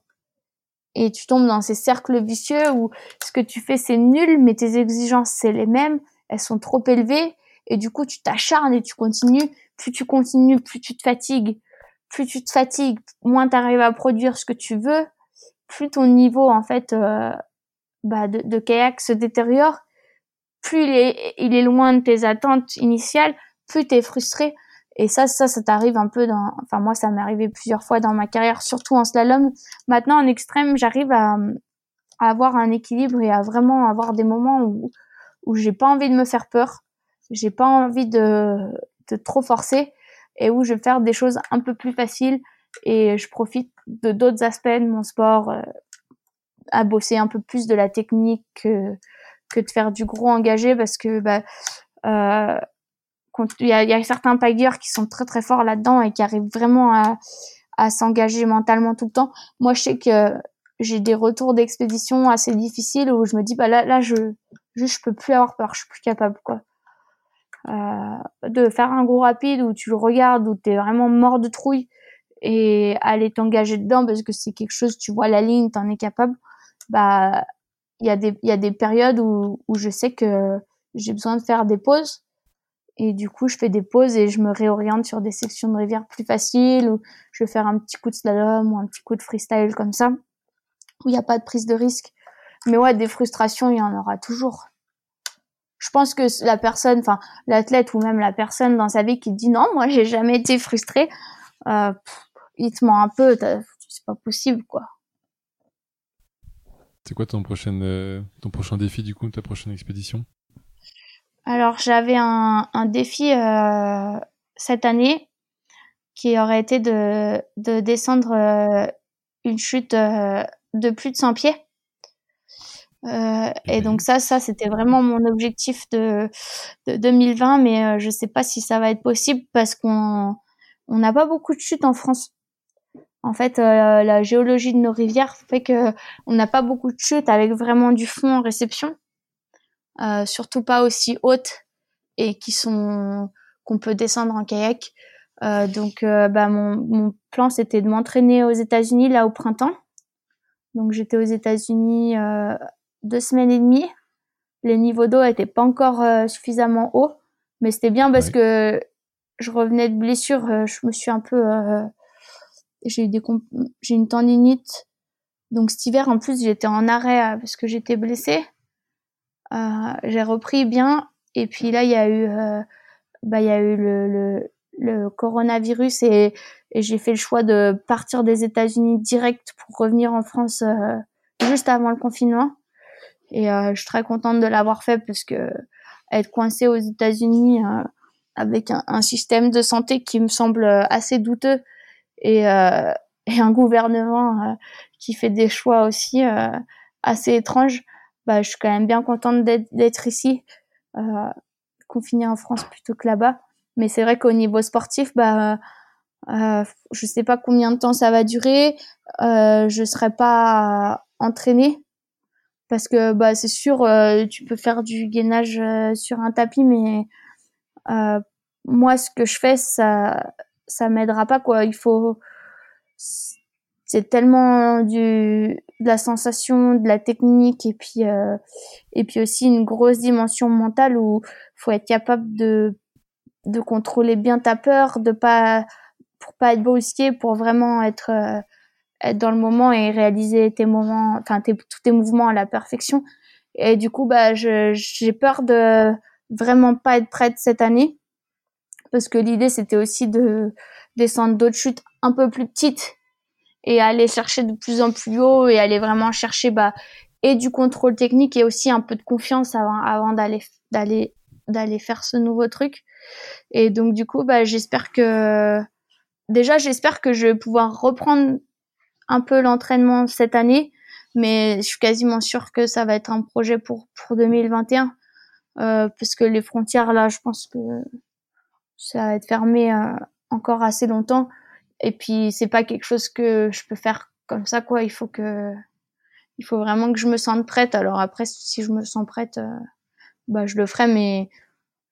Et tu tombes dans ces cercles vicieux où ce que tu fais, c'est nul, mais tes exigences, c'est les mêmes. Elles sont trop élevées. Et du coup, tu t'acharnes et tu continues. Plus tu continues, plus tu te fatigues. Plus tu te fatigues, moins tu arrives à produire ce que tu veux. Plus ton niveau, en fait, euh, bah, de, kayak se détériore. Plus il est, il est loin de tes attentes initiales, plus tu es frustré. Et ça, ça, ça t'arrive un peu dans, enfin moi, ça m'est arrivé plusieurs fois dans ma carrière, surtout en slalom. Maintenant, en extrême, j'arrive à, à, avoir un équilibre et à vraiment avoir des moments où, où j'ai pas envie de me faire peur, j'ai pas envie de, de trop forcer et où je vais faire des choses un peu plus faciles et je profite de d'autres aspects de mon sport, euh, à bosser un peu plus de la technique que, que de faire du gros engagé parce que bah, euh, il y a, certains pageurs qui sont très très forts là-dedans et qui arrivent vraiment à, s'engager mentalement tout le temps. Moi, je sais que j'ai des retours d'expédition assez difficiles où je me dis bah là je je, je peux plus avoir peur, je suis plus capable quoi. Euh, de faire un gros rapide où tu le regardes où tu es vraiment mort de trouille et aller t'engager dedans parce que c'est quelque chose tu vois la ligne, tu en es capable. Bah il y a des y a des périodes où où je sais que j'ai besoin de faire des pauses et du coup, je fais des pauses et je me réoriente sur des sections de rivière plus faciles ou je vais faire un petit coup de slalom ou un petit coup de freestyle comme ça. où il n'y a pas de prise de risque. Mais ouais, des frustrations, il y en aura toujours. Je pense que la personne, enfin l'athlète ou même la personne dans sa vie qui dit non, moi j'ai jamais été frustré, euh, il te ment un peu, c'est pas possible quoi. C'est quoi ton prochain, euh, ton prochain défi du coup, ta prochaine expédition? Alors j'avais un, un défi euh, cette année qui aurait été de, de descendre euh, une chute euh, de plus de 100 pieds. Euh, et donc ça, ça c'était vraiment mon objectif de, de 2020, mais euh, je sais pas si ça va être possible parce qu'on on n'a pas beaucoup de chutes en France. En fait, euh, la géologie de nos rivières fait que on n'a pas beaucoup de chutes avec vraiment du fond en réception, euh, surtout pas aussi hautes et qui sont qu'on peut descendre en kayak. Euh, donc, bah, mon, mon plan c'était de m'entraîner aux États-Unis là au printemps. Donc j'étais aux États-Unis deux semaines et demie. Les niveaux d'eau étaient pas encore euh, suffisamment hauts, mais c'était bien parce que je revenais de blessure. Euh, je me suis un peu, euh, j'ai eu des, j'ai une tendinite. Donc cet hiver, en plus, j'étais en arrêt parce que j'étais blessée. J'ai repris bien, et puis là, il y a eu, bah, il y a eu le, le, le coronavirus et, et j'ai fait le choix de partir des États-Unis direct pour revenir en France juste avant le confinement. Et euh, je suis très contente de l'avoir fait parce que être coincée aux États-Unis euh, avec un, un, système de santé qui me semble assez douteux et, euh, et un gouvernement qui fait des choix aussi assez étranges, bah, je suis quand même bien contente d'être ici, euh, confinée en France plutôt que là-bas. Mais c'est vrai qu'au niveau sportif, bah, euh, je sais pas combien de temps ça va durer. Euh, je serai pas entraînée parce que bah c'est sûr euh, tu peux faire du gainage euh, sur un tapis mais moi ce que je fais ça ça m'aidera pas quoi il faut c'est tellement du de la sensation de la technique et puis euh, et puis aussi une grosse dimension mentale où faut être capable de de contrôler bien ta peur de pas pour pas être brusqué pour vraiment être euh, être dans le moment et réaliser tes moments, enfin tes, tous tes mouvements à la perfection. Et du coup, bah, j'ai peur de vraiment pas être prête cette année parce que l'idée c'était aussi de descendre d'autres chutes un peu plus petites et aller chercher de plus en plus haut et aller vraiment chercher bah et du contrôle technique et aussi un peu de confiance avant avant d'aller d'aller d'aller faire ce nouveau truc. Et donc du coup bah j'espère que déjà j'espère que je vais pouvoir reprendre un peu l'entraînement cette année, mais je suis quasiment sûre que ça va être un projet pour pour 2021 euh, parce que les frontières là, je pense que ça va être fermé euh, encore assez longtemps et puis c'est pas quelque chose que je peux faire comme ça quoi, il faut que il faut vraiment que je me sente prête. Alors après si je me sens prête euh, bah je le ferai mais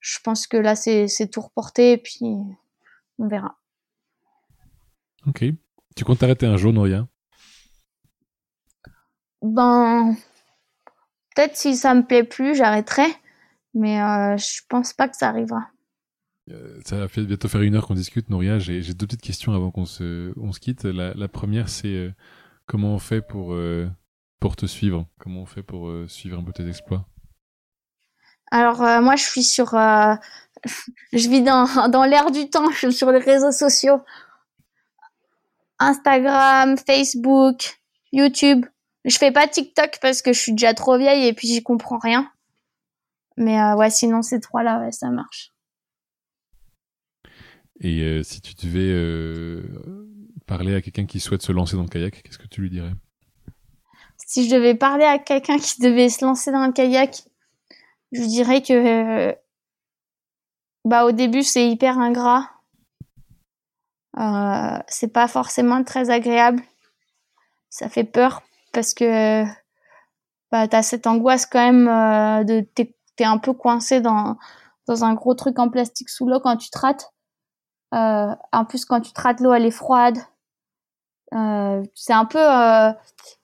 je pense que là c'est c'est tout reporté et puis on verra. OK. Tu comptes t'arrêter un jour, Noria Ben, peut-être si ça me plaît plus, j'arrêterai, mais euh, je pense pas que ça arrivera. Euh, ça va bientôt faire une heure qu'on discute, Noria. J'ai deux petites questions avant qu'on se, quitte. La, première, c'est euh, comment on fait pour, euh, te suivre? Comment on fait pour suivre un peu tes exploits? Alors, moi, je suis sur... je vis dans, dans l'air du temps, je suis sur les réseaux sociaux. Instagram, Facebook, YouTube. Je fais pas TikTok parce que je suis déjà trop vieille et puis j'y comprends rien. Mais ouais, sinon ces trois-là, ça marche. Et euh, si tu devais euh, parler à quelqu'un qui souhaite se lancer dans le kayak, qu'est-ce que tu lui dirais? Si je devais parler à quelqu'un qui devait se lancer dans le kayak, je dirais que bah au début c'est hyper ingrat euh, c'est pas forcément très agréable. Ça fait peur parce que bah, t'as cette angoisse quand même euh, de t'es, t'es un peu coincé dans dans un gros truc en plastique sous l'eau quand tu te rates. Euh, en plus, quand tu te rates, l'eau elle est froide. Euh, c'est un peu euh,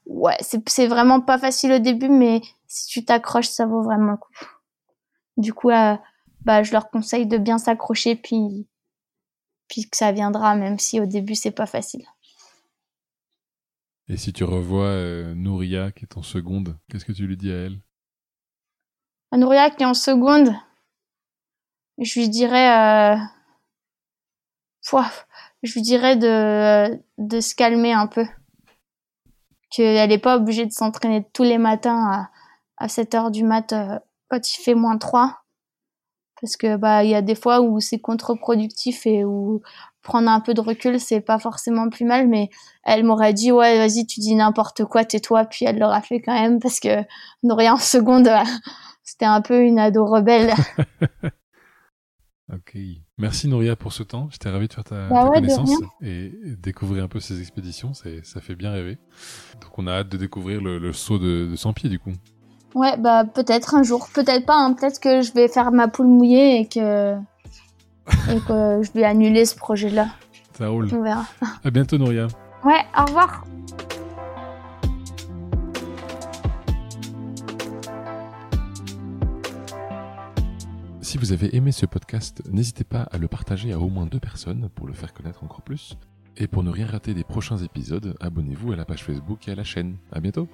ouais, c'est vraiment pas facile au début, mais si tu t'accroches, ça vaut vraiment le coup. Du coup, bah je leur conseille de bien s'accrocher puis puis que ça viendra, même si au début c'est pas facile. Et si tu revois euh, Nouria qui est en seconde, qu'est-ce que tu lui dis à elle? Nouria qui est en seconde, je lui dirais, euh... je lui dirais de, de se calmer un peu. Qu'elle n'est pas obligée de s'entraîner tous les matins à, à 7 heures du mat euh, quand il fait moins 3 parce que bah il y a des fois où c'est contre-productif et où prendre un peu de recul c'est pas forcément plus mal mais elle m'aurait dit ouais vas-y tu dis n'importe quoi tais-toi puis elle l'aurait fait quand même parce que Nouria en seconde c'était un peu une ado rebelle ok merci Nouria pour ce temps j'étais ravi de faire ta, bah connaissance et découvrir un peu ces expéditions ça fait bien rêver donc on a hâte de découvrir le, saut de, de 100 pieds du coup Ouais, bah peut-être un jour, peut-être pas. Hein. Peut-être que je vais faire ma poule mouillée et que et que je vais annuler ce projet-là. Ça roule. On verra. À bientôt, Nouria. Ouais, au revoir. Si vous avez aimé ce podcast, n'hésitez pas à le partager à au moins deux personnes pour le faire connaître encore plus. Et pour ne rien rater des prochains épisodes, abonnez-vous à la page Facebook et à la chaîne. À bientôt.